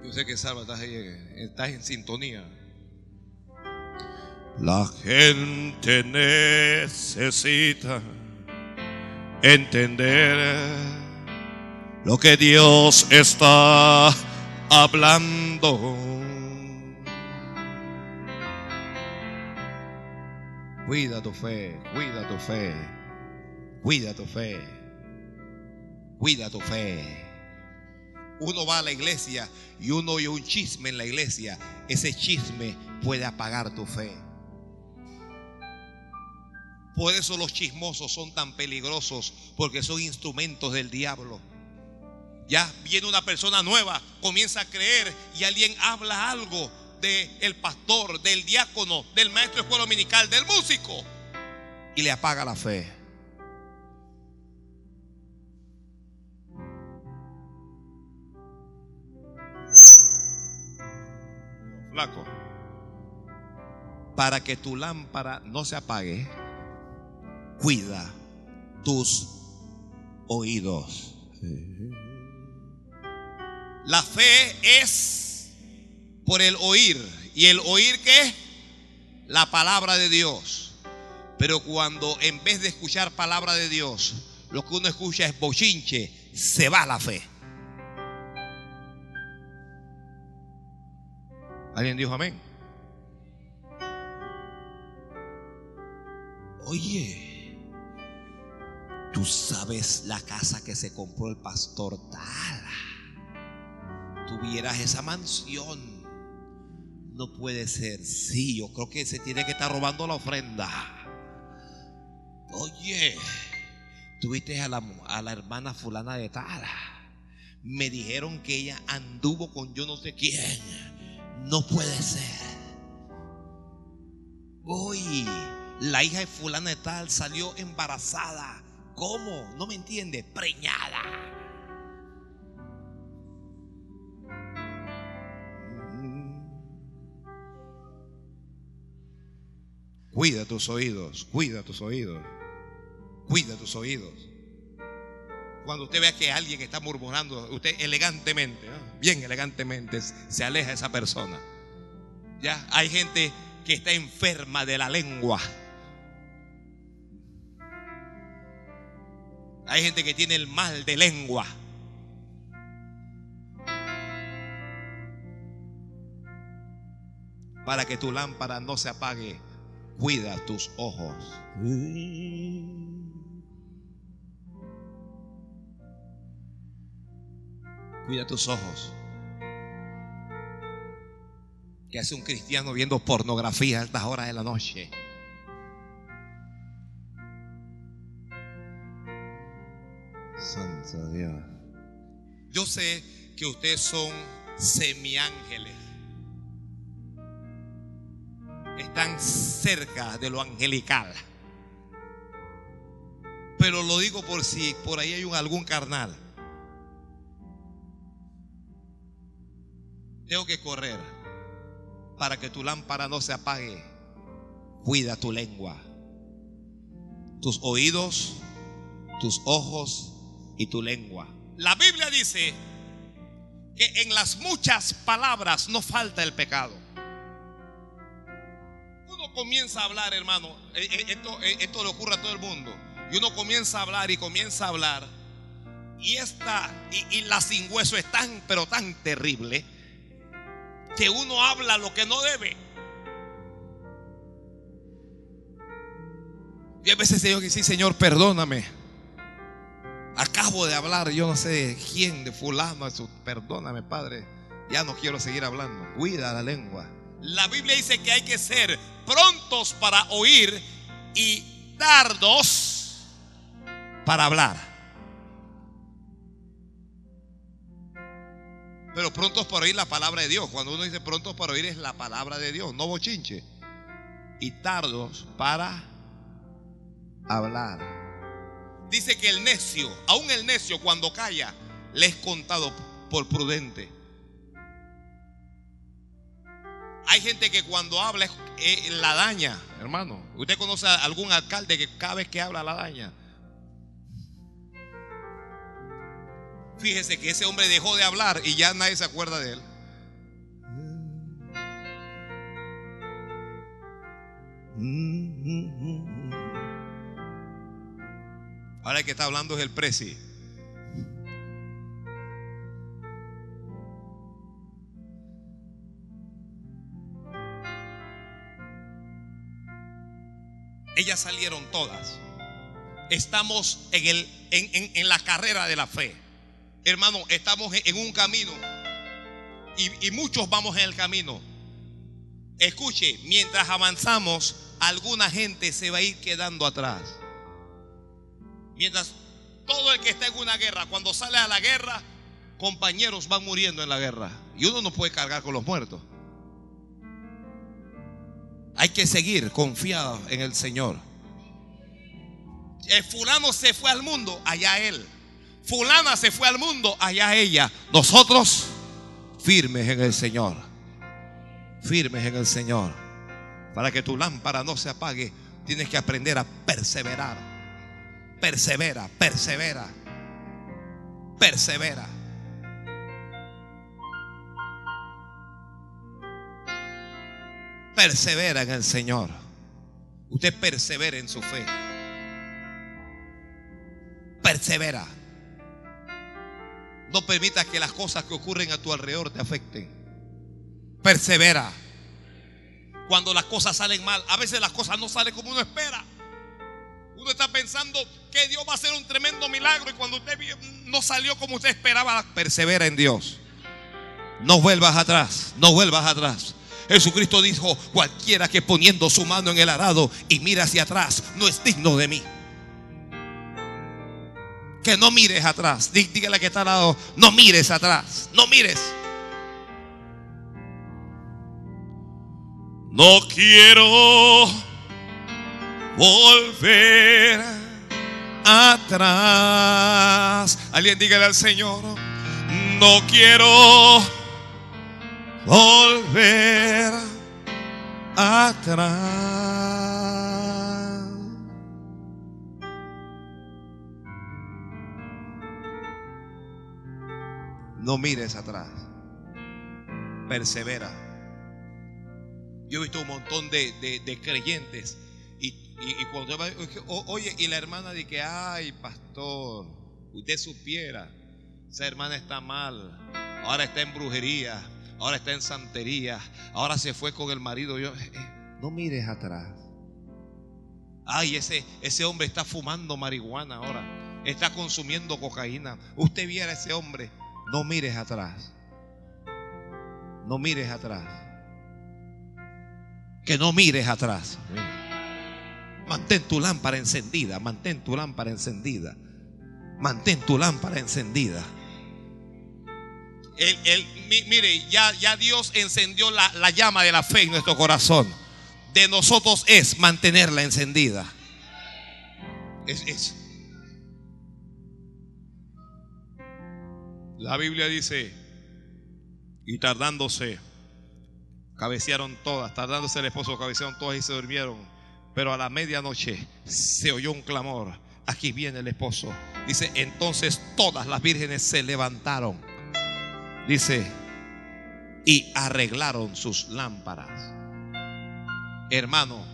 Yo sé que Salva estás, estás en sintonía. La gente necesita entender lo que Dios está hablando. Cuida tu fe, cuida tu fe, cuida tu fe, cuida tu fe, Uno va a la iglesia y uno oye un chisme en la iglesia. Ese chisme puede apagar tu fe. Por eso los chismosos son tan peligrosos, porque son instrumentos del diablo. Ya viene una persona nueva, comienza a creer y alguien habla algo del pastor, del diácono, del maestro de escuela dominical, del músico y le apaga la fe. Flaco, para que tu lámpara no se apague, cuida tus oídos. La fe es por el oír. ¿Y el oír qué? La palabra de Dios. Pero cuando en vez de escuchar palabra de Dios, lo que uno escucha es bochinche, se va la fe. ¿Alguien dijo amén? Oye, tú sabes la casa que se compró el pastor Tala. Tuvieras esa mansión. No puede ser. Sí, yo creo que se tiene que estar robando la ofrenda. Oye, tuviste a la, a la hermana fulana de Tala. Me dijeron que ella anduvo con yo no sé quién. No puede ser. Hoy la hija de fulana de tal salió embarazada. ¿Cómo? No me entiende. Preñada. Cuida tus oídos, cuida tus oídos, cuida tus oídos. Cuando usted vea que alguien está murmurando, usted elegantemente, bien elegantemente, se aleja de esa persona. Ya hay gente que está enferma de la lengua. Hay gente que tiene el mal de lengua. Para que tu lámpara no se apague, cuida tus ojos. Cuida tus ojos. ¿Qué hace un cristiano viendo pornografía a estas horas de la noche? Santo Dios. Yo sé que ustedes son semiángeles. Están cerca de lo angelical. Pero lo digo por si por ahí hay un, algún carnal. Tengo que correr para que tu lámpara no se apague. Cuida tu lengua, tus oídos, tus ojos y tu lengua. La Biblia dice que en las muchas palabras no falta el pecado. Comienza a hablar, hermano, eh, eh, esto, eh, esto le ocurre a todo el mundo. Y uno comienza a hablar y comienza a hablar. Y esta, y, la sin hueso es tan, pero tan terrible que uno habla lo que no debe. Y a veces Señor que sí, Señor, perdóname. Acabo de hablar, yo no sé quién, de fulano, perdóname, Padre. Ya no quiero seguir hablando. Cuida la lengua. La Biblia dice que hay que ser prontos para oír y tardos para hablar. Pero prontos para oír la palabra de Dios. Cuando uno dice prontos para oír es la palabra de Dios, no bochinche. Y tardos para hablar. Dice que el necio, aún el necio cuando calla, le es contado por prudente. Hay gente que cuando habla eh, la daña, hermano. ¿Usted conoce a algún alcalde que cada vez que habla la daña? Fíjese que ese hombre dejó de hablar y ya nadie se acuerda de él. Ahora el que está hablando es el presi. Ellas salieron todas. Estamos en, el, en la carrera de la fe. hermano, estamos en un camino y, y muchos vamos en el camino. Escuche, mientras avanzamos, alguna gente se va a ir quedando atrás. Mientras todo el que está en una guerra, cuando sale a la guerra, compañeros van muriendo en la guerra. Y uno no puede cargar con los muertos. Hay que seguir confiado en el Señor. El fulano se fue al mundo, allá él. Fulana se fue al mundo, allá ella. Nosotros firmes en el Señor. Firmes en el Señor. Para que tu lámpara no se apague, tienes que aprender a perseverar. Persevera, persevera. Persevera. Persevera en el Señor. Usted persevera en su fe. Persevera. No permita que las cosas que ocurren a tu alrededor te afecten. Persevera. Cuando las cosas salen mal, a veces las cosas no salen como uno espera. Uno está pensando que Dios va a hacer un tremendo milagro y cuando usted no salió como usted esperaba, persevera en Dios. No vuelvas atrás, no vuelvas atrás. Jesucristo dijo, cualquiera que poniendo su mano en el arado y mira hacia atrás, no es digno de mí. Que no mires atrás. Dígale que está al lado, no mires atrás, no mires. No quiero volver atrás. Alguien dígale al Señor, no quiero volver atrás. No mires atrás. Persevera. Yo he visto un montón de, creyentes y, cuando oye, y la hermana dice que, ay, pastor, usted supiera, esa hermana está mal, ahora está en brujería, ahora está en santería, ahora se fue con el marido. Yo, eh, eh, no mires atrás. Ay, ese, ese hombre está fumando marihuana ahora, está consumiendo cocaína. Usted viera a ese hombre, no mires atrás. No mires atrás. Que no mires atrás. Mantén tu lámpara encendida, mantén tu lámpara encendida. Mantén tu lámpara encendida. El, mire, ya, ya Dios encendió la, llama de la fe en nuestro corazón. De nosotros es mantenerla encendida. Es, es, La Biblia dice, y tardándose, cabecearon todas, tardándose el esposo, cabecearon todas y se durmieron. Pero a la medianoche se oyó un clamor. Aquí viene el esposo. Dice, entonces todas las vírgenes se levantaron. Dice, y arreglaron sus lámparas. Hermano,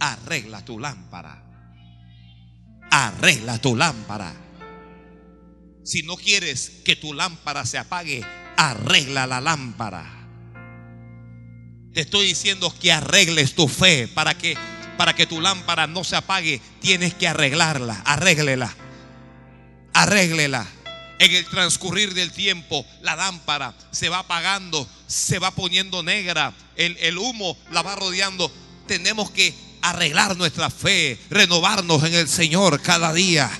arregla tu lámpara. Arregla tu lámpara. Si no quieres que tu lámpara se apague, arregla la lámpara. Te estoy diciendo que arregles tu fe para que para que tu lámpara no se apague, tienes que arreglarla, arréglela. Arréglela. En el transcurrir del tiempo, la lámpara se va apagando, se va poniendo negra, el, el humo la va rodeando. Tenemos que arreglar nuestra fe, renovarnos en el Señor cada día.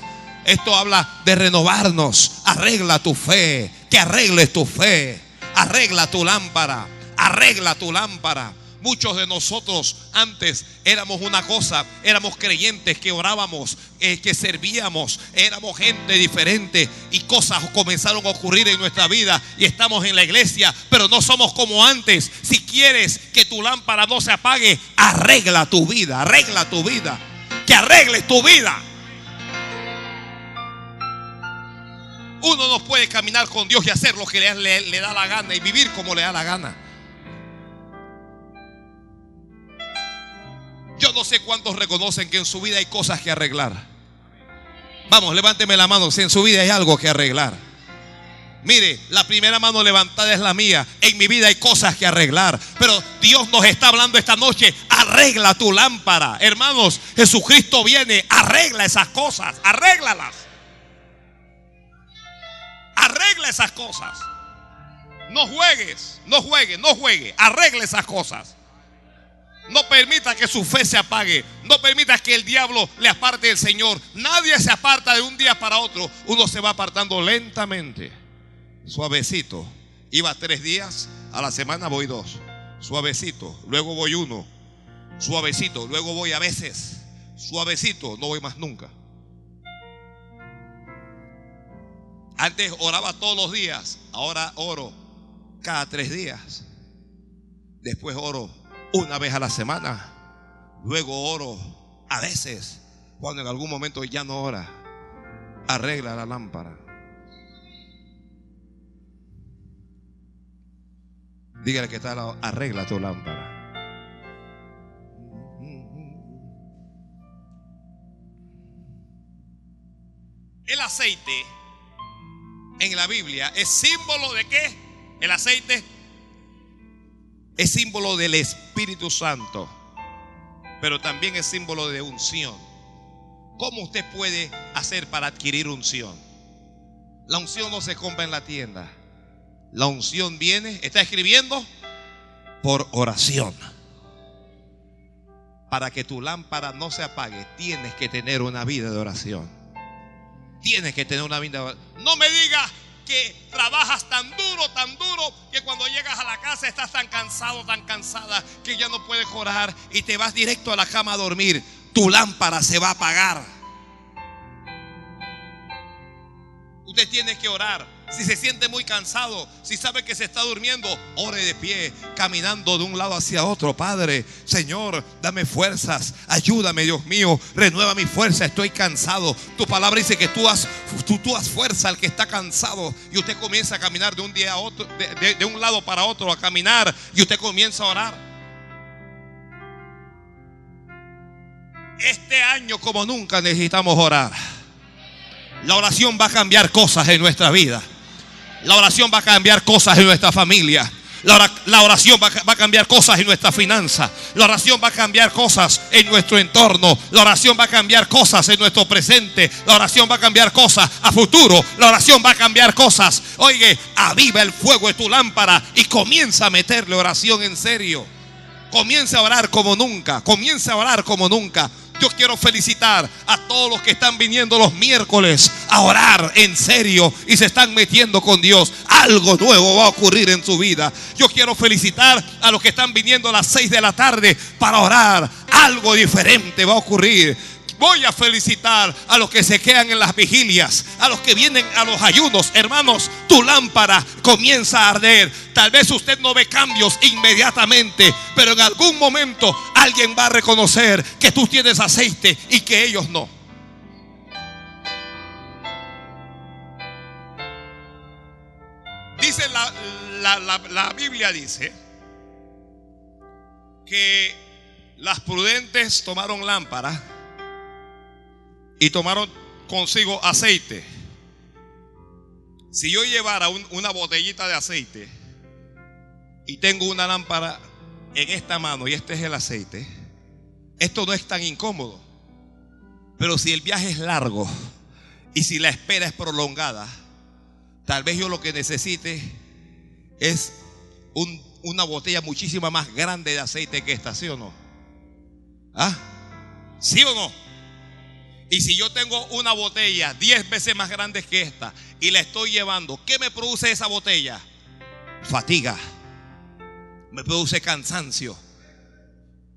Esto habla de renovarnos. Arregla tu fe. Que arregles tu fe. Arregla tu lámpara. Arregla tu lámpara. Muchos de nosotros antes éramos una cosa, éramos creyentes que orábamos, eh, que servíamos, éramos gente diferente y cosas comenzaron a ocurrir en nuestra vida y estamos en la iglesia, pero no somos como antes. Si quieres que tu lámpara no se apague, arregla tu vida, arregla tu vida, que arregles tu vida. Uno no puede caminar con Dios y hacer lo que le, da la gana y vivir como le da la gana. No sé cuántos reconocen que en su vida hay cosas que arreglar. Vamos, levánteme la mano si en su vida hay algo que arreglar. Mire, la primera mano levantada es la mía. En mi vida hay cosas que arreglar. Pero Dios nos está hablando esta noche. Arregla tu lámpara. Hermanos, Jesucristo viene. Arregla esas cosas. Arréglalas. arregla esas cosas. No juegues, no juegue, no juegue. Arregle esas cosas. No permita que su fe se apague. No permita que el diablo le aparte del Señor. Nadie se aparta de un día para otro. Uno se va apartando lentamente. Suavecito. Iba tres días. A la semana voy dos. Suavecito. Luego voy uno. Suavecito. Luego voy a veces. Suavecito. No voy más nunca. Antes oraba todos los días. Ahora oro cada tres días. Después oro una vez a la semana. Luego oro a veces. Cuando en algún momento ya no ora. Arregla la lámpara. Dígale que está arregla tu lámpara. El aceite en la Biblia es símbolo de qué? El aceite es símbolo del Espíritu Santo, pero también es símbolo de unción. ¿Cómo usted puede hacer para adquirir unción? La unción no se compra en la tienda. La unción viene, está escribiendo, por oración. Para que tu lámpara no se apague, tienes que tener una vida de oración. Tienes que tener una vida de oración. No me digas, que trabajas tan duro, tan duro, que cuando llegas a la casa estás tan cansado, tan cansada, que ya no puedes orar y te vas directo a la cama a dormir, tu lámpara se va a apagar. Usted tiene que orar. Si se siente muy cansado, si sabe que se está durmiendo, ore de pie, caminando de un lado hacia otro. Padre, Señor, dame fuerzas, ayúdame, Dios mío, renueva mi fuerza, estoy cansado. Tu palabra dice que tú has, tú, tú fuerza al que está cansado. Y usted comienza a caminar de un día a otro, de un lado para otro, a caminar, y usted comienza a orar. Este año como nunca necesitamos orar. La oración va a cambiar cosas en nuestra vida. La oración va a cambiar cosas en nuestra familia. La, oración va, a cambiar cosas en nuestra finanza. La oración va a cambiar cosas en nuestro entorno. La oración va a cambiar cosas en nuestro presente. La oración va a cambiar cosas a futuro. La oración va a cambiar cosas. Oye, aviva el fuego de tu lámpara y comienza a meterle oración en serio. Comienza a orar como nunca. Comienza a orar como nunca. Yo quiero felicitar a todos los que están viniendo los miércoles a orar en serio y se están metiendo con Dios. Algo nuevo va a ocurrir en su vida. Yo quiero felicitar a los que están viniendo a las 6 de la tarde para orar. Algo diferente va a ocurrir. Voy a felicitar a los que se quedan en las vigilias, a los que vienen a los ayunos. Hermanos, tu lámpara comienza a arder. Tal vez usted no ve cambios inmediatamente, pero en algún momento alguien va a reconocer que tú tienes aceite y que ellos no. Dice la, la Biblia dice que las prudentes tomaron lámparas y tomaron consigo aceite. Si yo llevara una botellita de aceite y tengo una lámpara en esta mano y este es el aceite, esto no es tan incómodo. Pero si el viaje es largo y si la espera es prolongada, tal vez yo lo que necesite es una botella muchísimo más grande de aceite que esta, ¿sí o no? ¿Ah? ¿Sí o no? Y si yo tengo una botella 10 veces más grande que esta y la estoy llevando, ¿qué me produce esa botella? Fatiga. Me produce cansancio.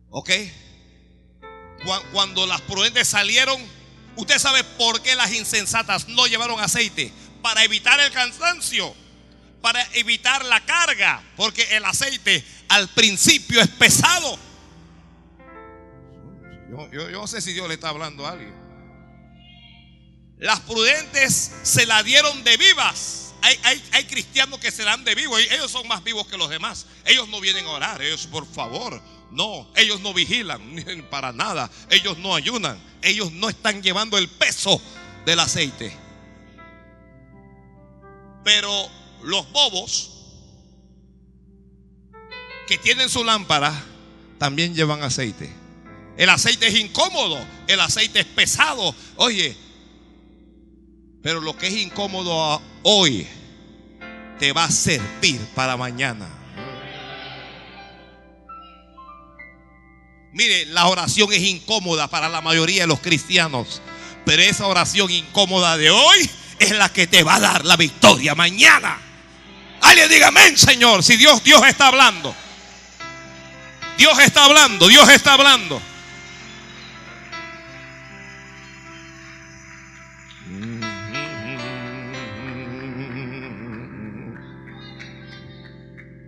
¿Ok? Cuando las prudentes salieron, usted sabe por qué las insensatas no llevaron aceite. Para evitar el cansancio. Para evitar la carga. Porque el aceite al principio es pesado. Yo, yo no sé si Dios le está hablando a alguien. Las prudentes se la dieron de vivas. Hay, cristianos que se dan de vivos. Ellos son más vivos que los demás. Ellos no vienen a orar. Ellos, por favor, no. Ellos no vigilan para nada. Ellos no ayunan. Ellos no están llevando el peso del aceite. Pero los bobos que tienen su lámpara también llevan aceite. El aceite es incómodo. El aceite es pesado. Oye, pero lo que es incómodo hoy te va a servir para mañana. Mire, la oración es incómoda para la mayoría de los cristianos, pero esa oración incómoda de hoy es la que te va a dar la victoria mañana. Alguien diga amén, Señor, si Dios Dios está hablando. Dios está hablando, Dios está hablando.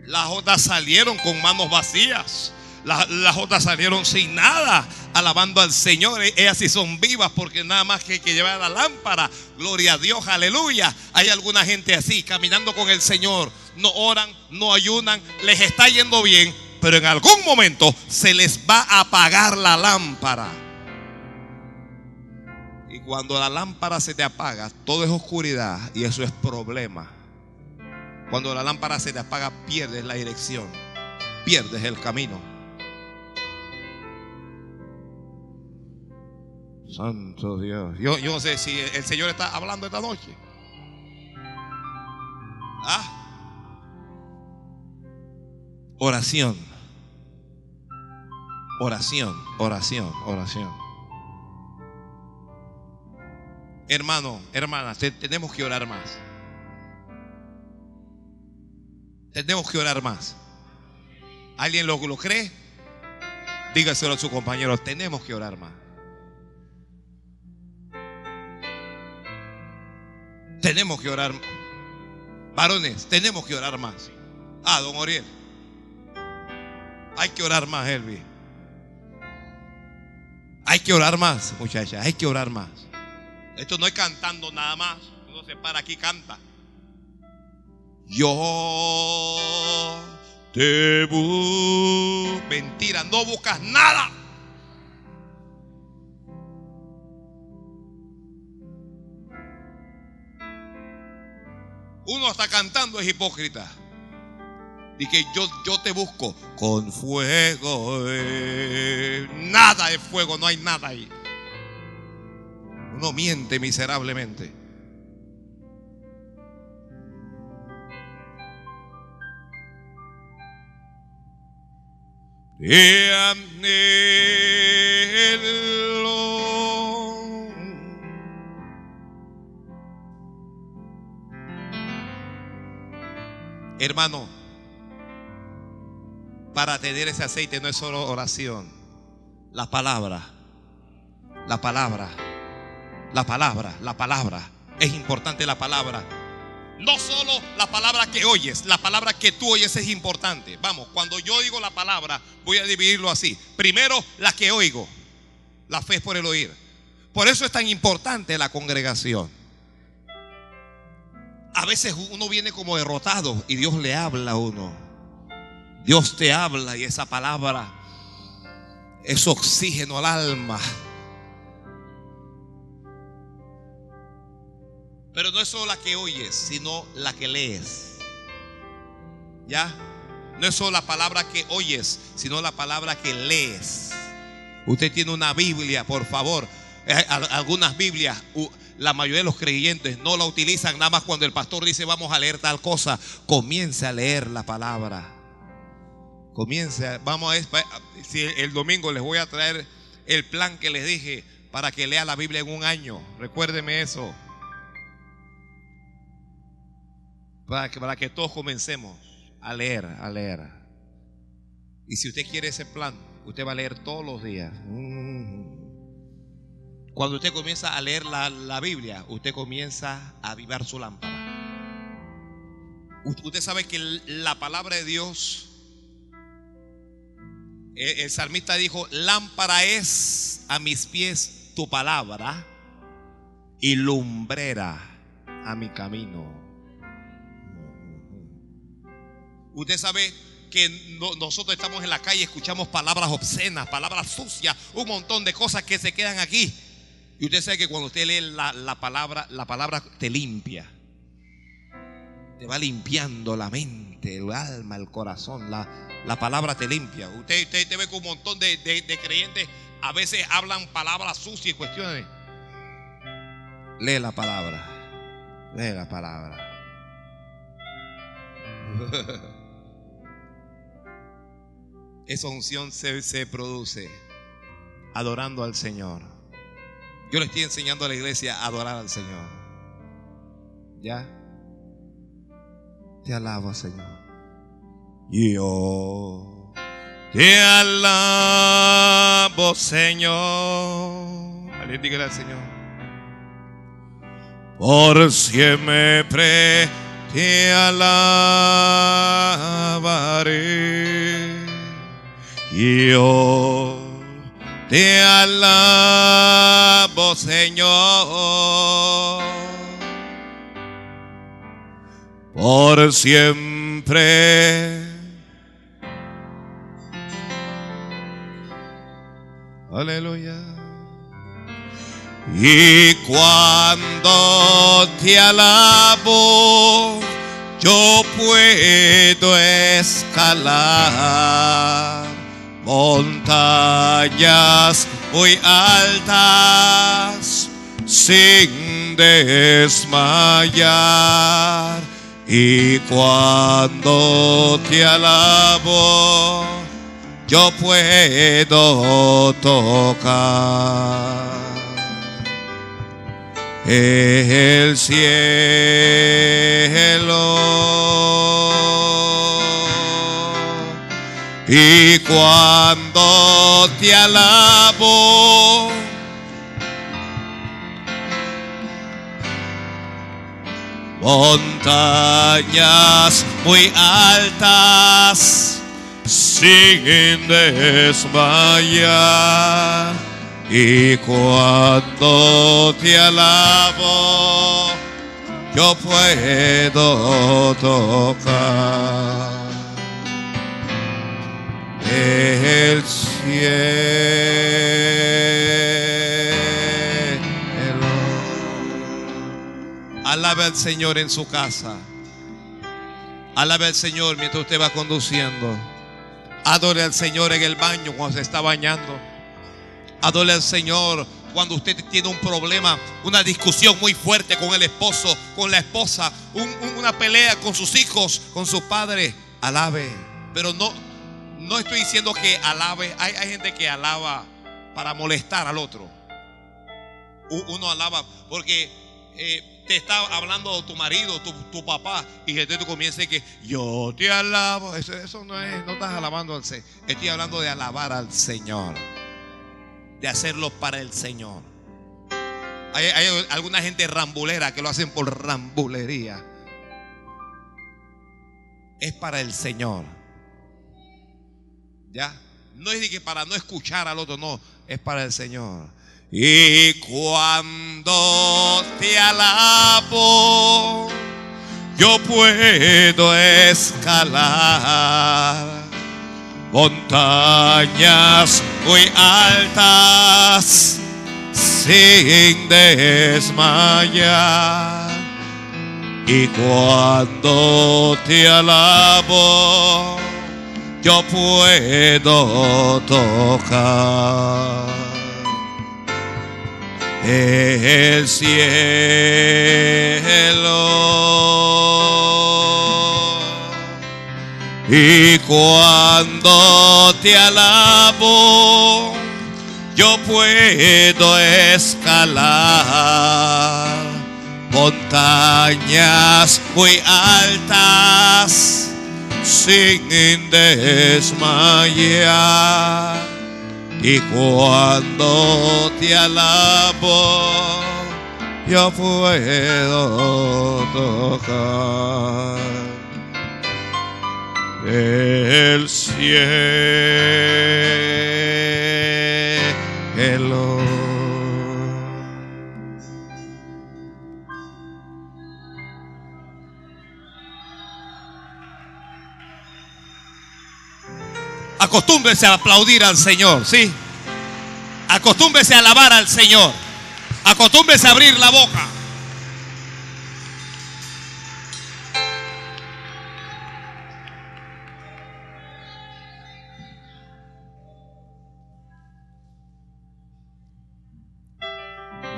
Las otras salieron con manos vacías. Las, otras salieron sin nada, alabando al Señor. E, ellas sí son vivas porque nada más que, que llevar la lámpara. Gloria a Dios, aleluya. Hay alguna gente así, caminando con el Señor. No oran, no ayunan, les está yendo bien, pero en algún momento se les va a apagar la lámpara. Y cuando la lámpara se te apaga, todo es oscuridad y eso es problema. Cuando la lámpara se te apaga, pierdes la dirección, pierdes el camino. Santo Dios. Yo, yo no sé si el Señor está hablando esta noche. ¿Ah? Oración. Oración, oración, oración. Hermano, hermana, tenemos que orar más. Tenemos que orar más. ¿Alguien lo, lo cree? Dígaselo a su compañero, tenemos que orar más. Tenemos que orar. Varones, tenemos que orar más. Ah, don Oriel. Hay que orar más, Elvi. Hay que orar más, muchachas. Hay que orar más. Esto no es cantando nada más. Uno se para aquí y canta. Yo te busco. Mentira, no buscas nada. Uno está cantando es hipócrita. Y que yo, yo te busco con fuego. Eh. Nada de fuego, no hay nada ahí. Uno miente miserablemente. Hermano, para tener ese aceite no es solo oración, la palabra, la palabra, la palabra, la palabra. Es importante la palabra. No solo la palabra que oyes, la palabra que tú oyes es importante. Vamos, cuando yo digo la palabra, voy a dividirlo así. Primero, la que oigo. La fe es por el oír. Por eso es tan importante la congregación a veces uno viene como derrotado y Dios le habla a uno. Dios te habla y esa palabra es oxígeno al alma. Pero no es solo la que oyes, sino la que lees. ¿Ya? No es solo la palabra que oyes, sino la palabra que lees. Usted tiene una Biblia, por favor. Eh, algunas Biblias la mayoría de los creyentes no la utilizan nada más cuando el pastor dice vamos a leer tal cosa. Comience a leer la palabra. Comience, vamos a si el domingo les voy a traer el plan que les dije para que lea la Biblia en un año. Recuérdeme eso. Para que, para que todos comencemos a leer, a leer. Y si usted quiere ese plan, usted va a leer todos los días. Mm. Cuando usted comienza a leer la, Biblia, usted comienza a avivar su lámpara. Usted sabe que la palabra de Dios, el, el salmista dijo, lámpara es a mis pies tu palabra y lumbrera a mi camino. Usted sabe que nosotros estamos en la calle, escuchamos palabras obscenas, palabras sucias, un montón de cosas que se quedan aquí. Y usted sabe que cuando usted lee la, palabra, la palabra te limpia. Te va limpiando la mente, el alma, el corazón. La, la palabra te limpia. Usted, usted, ve que un montón de, creyentes a veces hablan palabras sucias y cuestiones. Lee la palabra. Lee la palabra. Esa unción se, se produce adorando al Señor. Yo le estoy enseñando a la iglesia a adorar al Señor. ¿Ya? Te alabo, Señor. Yo te alabo, Señor. Alguien dígale al Señor. Por siempre te alabaré. Yo te alabo, Señor. Por siempre. Aleluya. Y cuando te alabo, yo puedo escalar montañas muy altas sin desmayar. Y cuando te alabo, yo puedo tocar el cielo. Y cuando te alabo, montañas muy altas siguen desmayar. Y cuando te alabo, yo puedo tocar el cielo. Alabe al Señor en su casa. Alabe al Señor mientras usted va conduciendo. Adore al Señor en el baño cuando se está bañando. Adore al Señor cuando usted tiene un problema, una discusión muy fuerte con el esposo, con la esposa, un- un- una pelea con sus hijos, con su padre. Alabe. Pero no, no estoy diciendo que alabe. Hay, gente que alaba para molestar al otro. Uno alaba porque eh, te está hablando tu marido, tu, papá, y entonces tú comienzas que yo te alabo. Eso, eso no es, no estás alabando al Señor. Estoy hablando de alabar al Señor de hacerlo para el Señor. Hay, hay alguna gente rambulera que lo hacen por rambulería. Es para el Señor. ¿Ya? No es de que para no escuchar al otro, no, es para el Señor. Y cuando te alabo, yo puedo escalar montañas muy altas sin desmayar. Y cuando te alabo, yo puedo tocar el cielo. Y cuando te alabo, yo puedo escalar montañas muy altas sin desmayar. Y cuando te alabo, yo puedo tocar el cielo. Acostúmbrese a aplaudir al Señor, ¿sí? Acostúmbrese a alabar al Señor. Acostúmbrese a abrir la boca.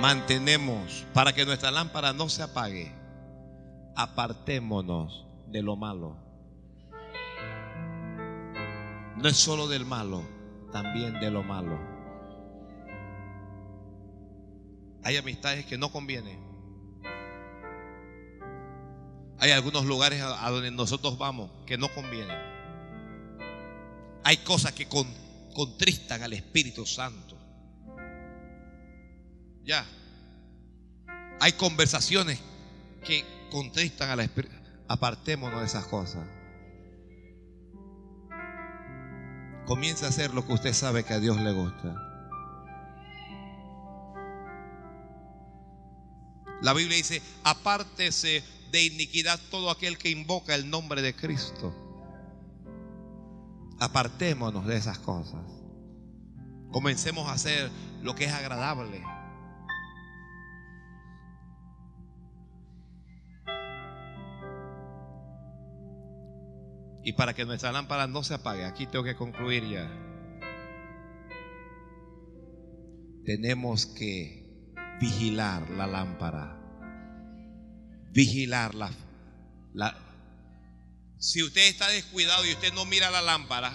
mantenemos para que nuestra lámpara no se apague. Apartémonos de lo malo. No es solo del malo, también de lo malo. Hay amistades que no convienen. Hay algunos lugares a, donde nosotros vamos que no convienen. Hay cosas que contristan al Espíritu Santo. Ya. Hay conversaciones que contristan al Espíritu. Apartémonos de esas cosas. Comience a hacer lo que usted sabe que a Dios le gusta. La Biblia dice, apártese de iniquidad todo aquel que invoca el nombre de Cristo. Apartémonos de esas cosas. Comencemos a hacer lo que es agradable. Y para que nuestra lámpara no se apague, aquí tengo que concluir ya. Tenemos que vigilar la lámpara. Vigilarla. La, si usted está descuidado y usted no mira la lámpara,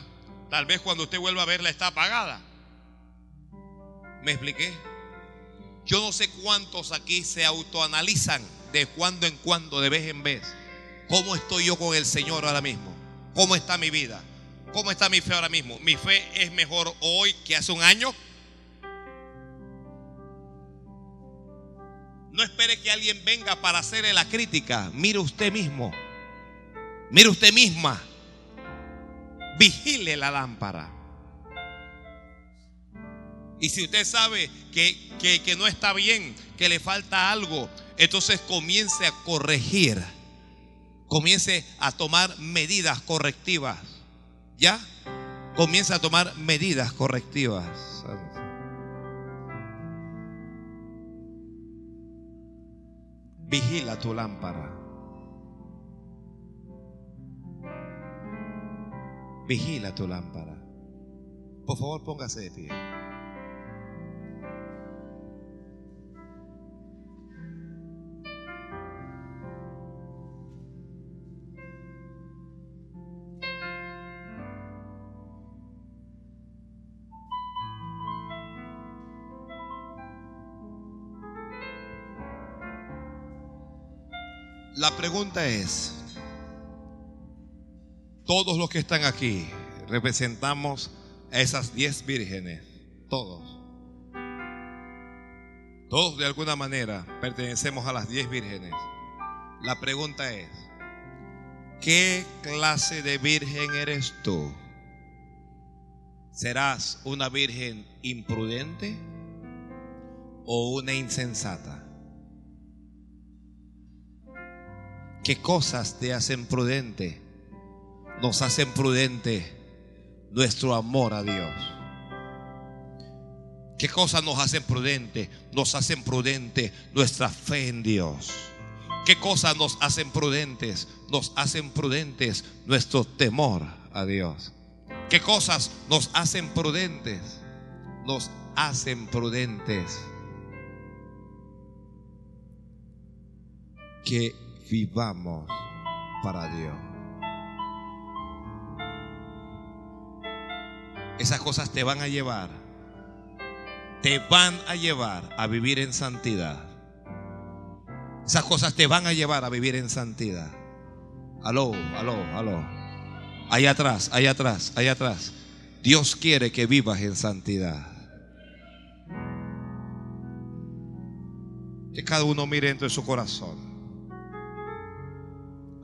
tal vez cuando usted vuelva a verla está apagada. ¿Me expliqué? Yo no sé cuántos aquí se autoanalizan de cuando en cuando, de vez en vez. ¿Cómo estoy yo con el Señor ahora mismo? ¿Cómo está mi vida? ¿Cómo está mi fe ahora mismo? ¿Mi fe es mejor hoy que hace un año? No espere que alguien venga para hacerle la crítica. Mire usted mismo. Mire usted misma. Vigile la lámpara. Y si usted sabe que, que, no está bien, que le falta algo, entonces comience a corregir comience a tomar medidas correctivas. ¿Ya? Comience a tomar medidas correctivas. Vigila tu lámpara. Vigila tu lámpara. Por favor, póngase de pie. La pregunta es, todos los que están aquí representamos a esas diez vírgenes, todos. Todos de alguna manera pertenecemos a las diez vírgenes. La pregunta es, ¿qué clase de virgen eres tú? ¿Serás una virgen imprudente o una insensata? ¿Qué cosas te hacen prudente? Nos hacen prudente nuestro amor a Dios. ¿Qué cosas nos hacen prudente? Nos hacen prudente nuestra fe en Dios. ¿Qué cosas nos hacen prudentes? Nos hacen prudentes nuestro temor a Dios. ¿Qué cosas nos hacen prudentes? Nos hacen prudentes. Que vivamos para Dios. Esas cosas te van a llevar, te van a llevar a vivir en santidad. Esas cosas te van a llevar a vivir en santidad. Aló, aló, aló. Allá atrás, allá atrás, allá atrás. Dios quiere que vivas en santidad. Que cada uno mire dentro de su corazón.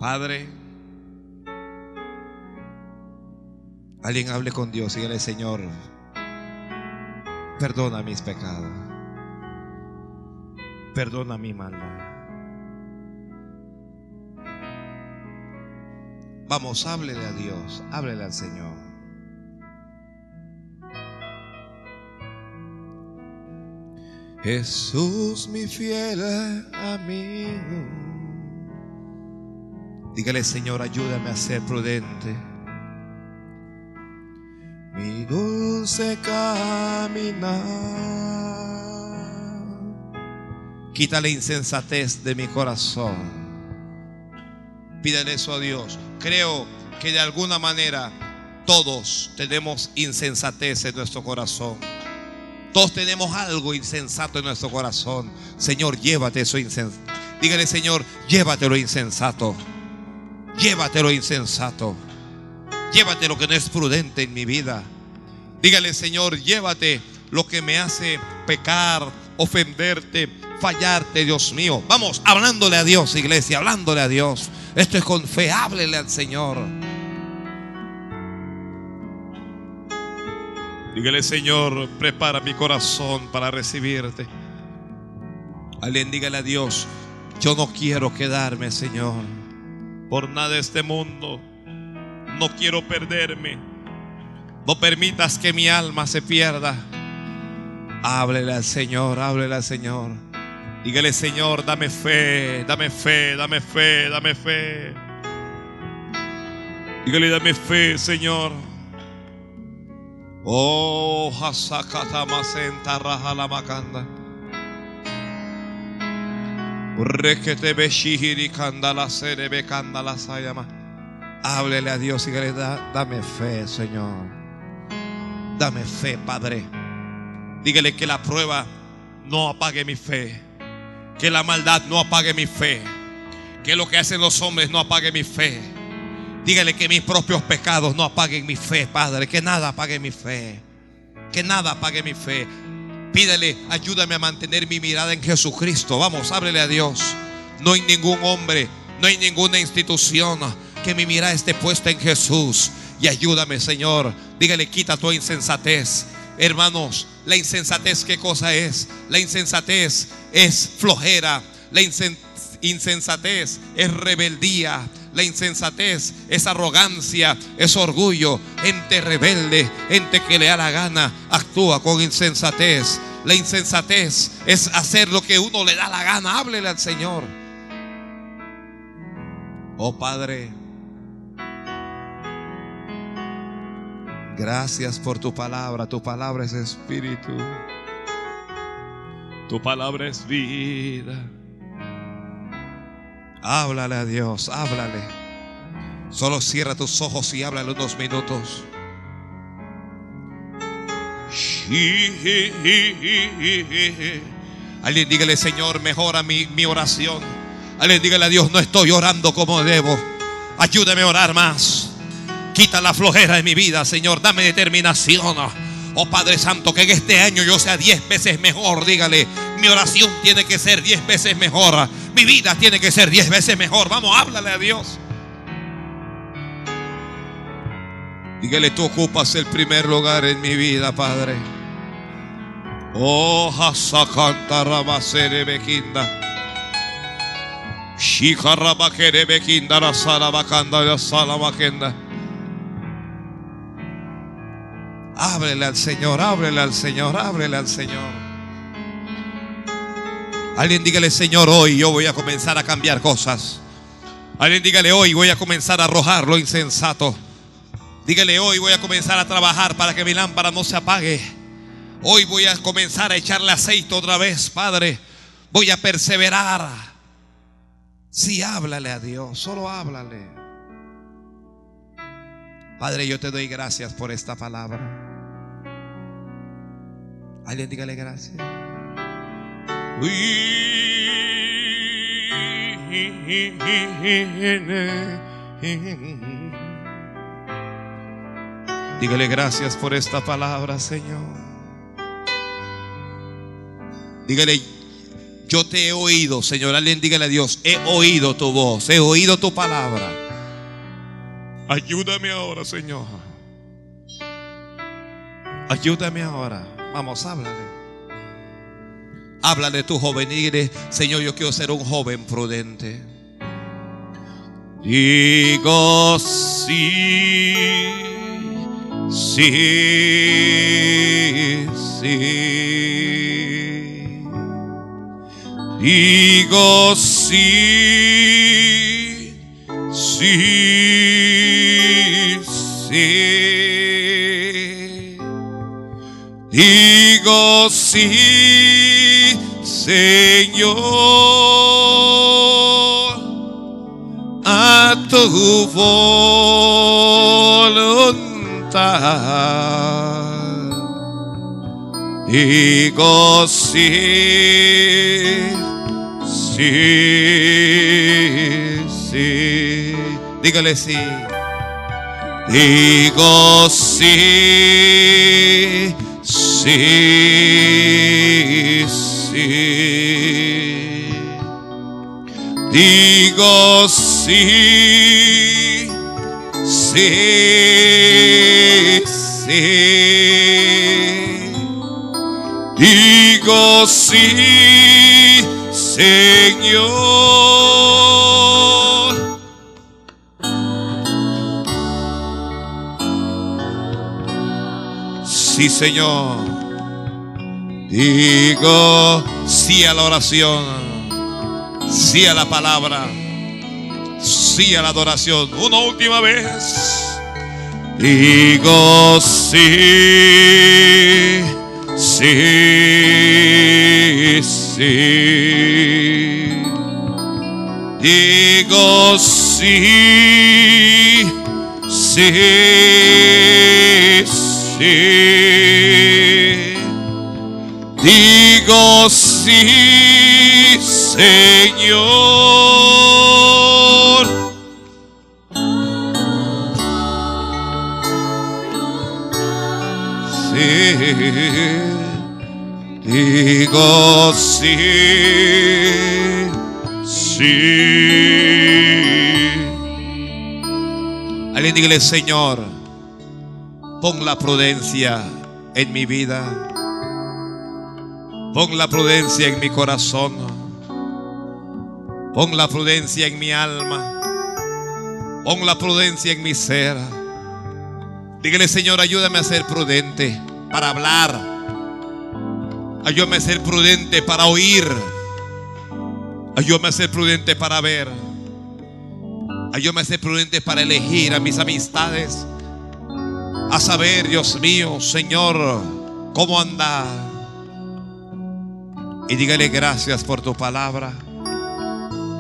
Padre, alguien hable con Dios y dígale, Señor, perdona mis pecados, perdona mi maldad. Vamos, háblele a Dios, háblele al Señor. Jesús, mi fiel amigo. Dígale, Señor, ayúdame a ser prudente. Mi dulce caminar. Quita la insensatez de mi corazón. Pídale eso a Dios. Creo que de alguna manera Todos tenemos insensatez en nuestro corazón. Todos tenemos algo insensato en nuestro corazón. Señor, llévate eso insensato. Dígale, Señor, llévate lo insensato. Llévate lo insensato. Llévate lo que no es prudente en mi vida. Dígale, Señor, llévate lo que me hace pecar, ofenderte, fallarte, Dios mío. Vamos, hablándole a Dios, iglesia, hablándole a Dios. Esto es con fe, háblele al Señor. Dígale, Señor, prepara mi corazón para recibirte. Alguien dígale a Dios, yo no quiero quedarme, Señor, por nada de este mundo. No quiero perderme. No permitas que mi alma se pierda. Háblele al Señor, háblele al Señor. Dígale, Señor, dame fe, dame fe, dame fe, dame fe. Dígale, dame fe, Señor. Oh, Hasakata Masenta Raja Macanda. Háblele a Dios y dígale, "Da- dame fe, Señor. Dame fe, Padre. Dígale que la prueba no apague mi fe. Que la maldad no apague mi fe. Que lo que hacen los hombres no apague mi fe. Dígale que mis propios pecados no apaguen mi fe, Padre. Que nada apague mi fe. Que nada apague mi fe. Pídele, ayúdame a mantener mi mirada en Jesucristo. Vamos, ábrele a Dios. No hay ningún hombre, no hay ninguna institución que mi mirada esté puesta en Jesús. Y ayúdame, Señor. Dígale, quita tu insensatez. Hermanos, la insensatez, ¿qué cosa es? La insensatez es flojera. La insen- insensatez es rebeldía. La insensatez es arrogancia, es orgullo. Gente rebelde, gente que le da la gana, actúa con insensatez. La insensatez es hacer lo que uno le da la gana. Háblele al Señor. Oh Padre, gracias por tu palabra. Tu palabra es espíritu. Tu palabra es vida. Háblale a Dios, háblale. Solo cierra tus ojos y háblale unos minutos. Alguien dígale, Señor, mejora mi, mi oración. Alguien dígale a Dios, no estoy orando como debo. Ayúdame a orar más. Quita la flojera de mi vida, Señor. Dame determinación. Oh Padre Santo, que en este año yo sea diez veces mejor. Dígale, mi oración tiene que ser diez veces mejor. Mi vida tiene que ser diez veces mejor. Vamos, háblale a Dios. Dígale, tú ocupas el primer lugar en mi vida, Padre. Oh, Hasakanta Rabasere Bekinda. Shika Rabakere Bekinda, la Sala Bakanda, la Sala Bakenda. Ábrele al Señor, ábrele al Señor, ábrele al Señor. Alguien dígale, Señor, hoy yo voy a comenzar a cambiar cosas. Alguien dígale, hoy voy a comenzar a arrojar lo insensato. Dígale, hoy voy a comenzar a trabajar para que mi lámpara no se apague. Hoy voy a comenzar a echarle aceite otra vez, Padre. Voy a perseverar. Sí, háblale a Dios, solo háblale. Padre, yo te doy gracias por esta palabra. Alguien dígale gracias. Dígale gracias por esta palabra, Señor. Dígale, yo te he oído, Señor. Alguien dígale a Dios, he oído tu voz, he oído tu palabra. Ayúdame ahora, Señor. Ayúdame ahora. Vamos, háblale. Háblale tu joven y Señor, yo quiero ser un joven prudente. Digo sí, sí, sí. Digo sí, sí, Señor, a tu voluntad. Digo sí, sí, sí. Dígale sí. Digo sí, sí, sí. Digo sí, sí, sí. Digo sí, Señor. Sí, Señor. Digo sí a la oración, sí a la palabra, sí a la adoración. Una última vez. Digo sí, sí, sí. Digo sí, sí, sí. Digo sí, Señor. Sí, digo sí, sí. Alguien dígale, Señor, pon la prudencia en mi vida. Pon la prudencia en mi corazón. Pon la prudencia en mi alma. Pon la prudencia en mi ser. Dígale, Señor, ayúdame a ser prudente para hablar. Ayúdame a ser prudente para oír. Ayúdame a ser prudente para ver. Ayúdame a ser prudente para elegir a mis amistades. A saber, Dios mío, Señor, cómo andar. Y dígale gracias por tu palabra.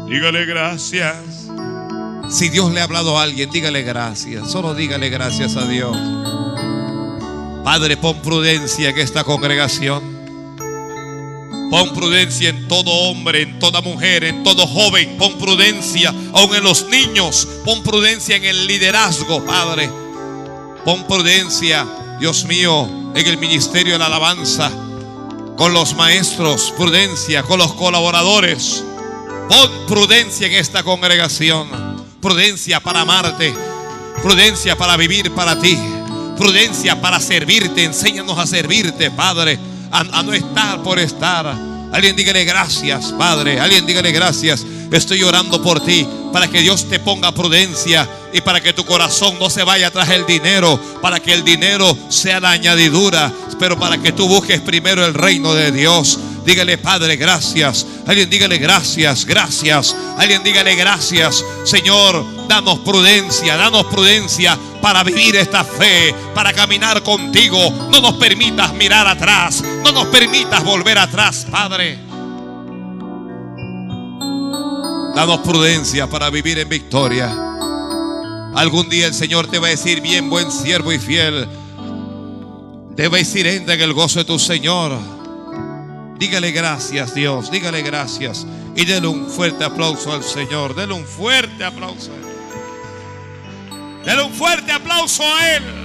Dígale gracias. Si Dios le ha hablado a alguien, dígale gracias. Solo dígale gracias a Dios. Padre, pon prudencia en esta congregación. Pon prudencia en todo hombre, en toda mujer, en todo joven. Pon prudencia aún en los niños. Pon prudencia en el liderazgo, Padre. Pon prudencia, Dios mío, en el ministerio de la alabanza. Con los maestros, prudencia. Con los colaboradores. Pon prudencia en esta congregación. Prudencia para amarte. Prudencia para vivir para ti. Prudencia para servirte. Enséñanos a servirte, Padre. A, a no estar por estar. Alguien dígale gracias, Padre. Alguien dígale gracias. Estoy orando por ti para que Dios te ponga prudencia y para que tu corazón no se vaya tras el dinero, para que el dinero sea la añadidura, pero para que tú busques primero el reino de Dios. Dígale, Padre, gracias. Alguien dígale gracias, gracias. Alguien dígale gracias. Señor, danos prudencia, danos prudencia para vivir esta fe, para caminar contigo. No nos permitas mirar atrás, no nos permitas volver atrás, Padre. Danos prudencia para vivir en victoria. Algún día el Señor te va a decir, bien, buen siervo y fiel. Decir, entra en el gozo de tu Señor. Dígale gracias, Dios. Dígale gracias. Y denle un fuerte aplauso al Señor. Denle un fuerte aplauso a Él. Denle un fuerte aplauso a Él.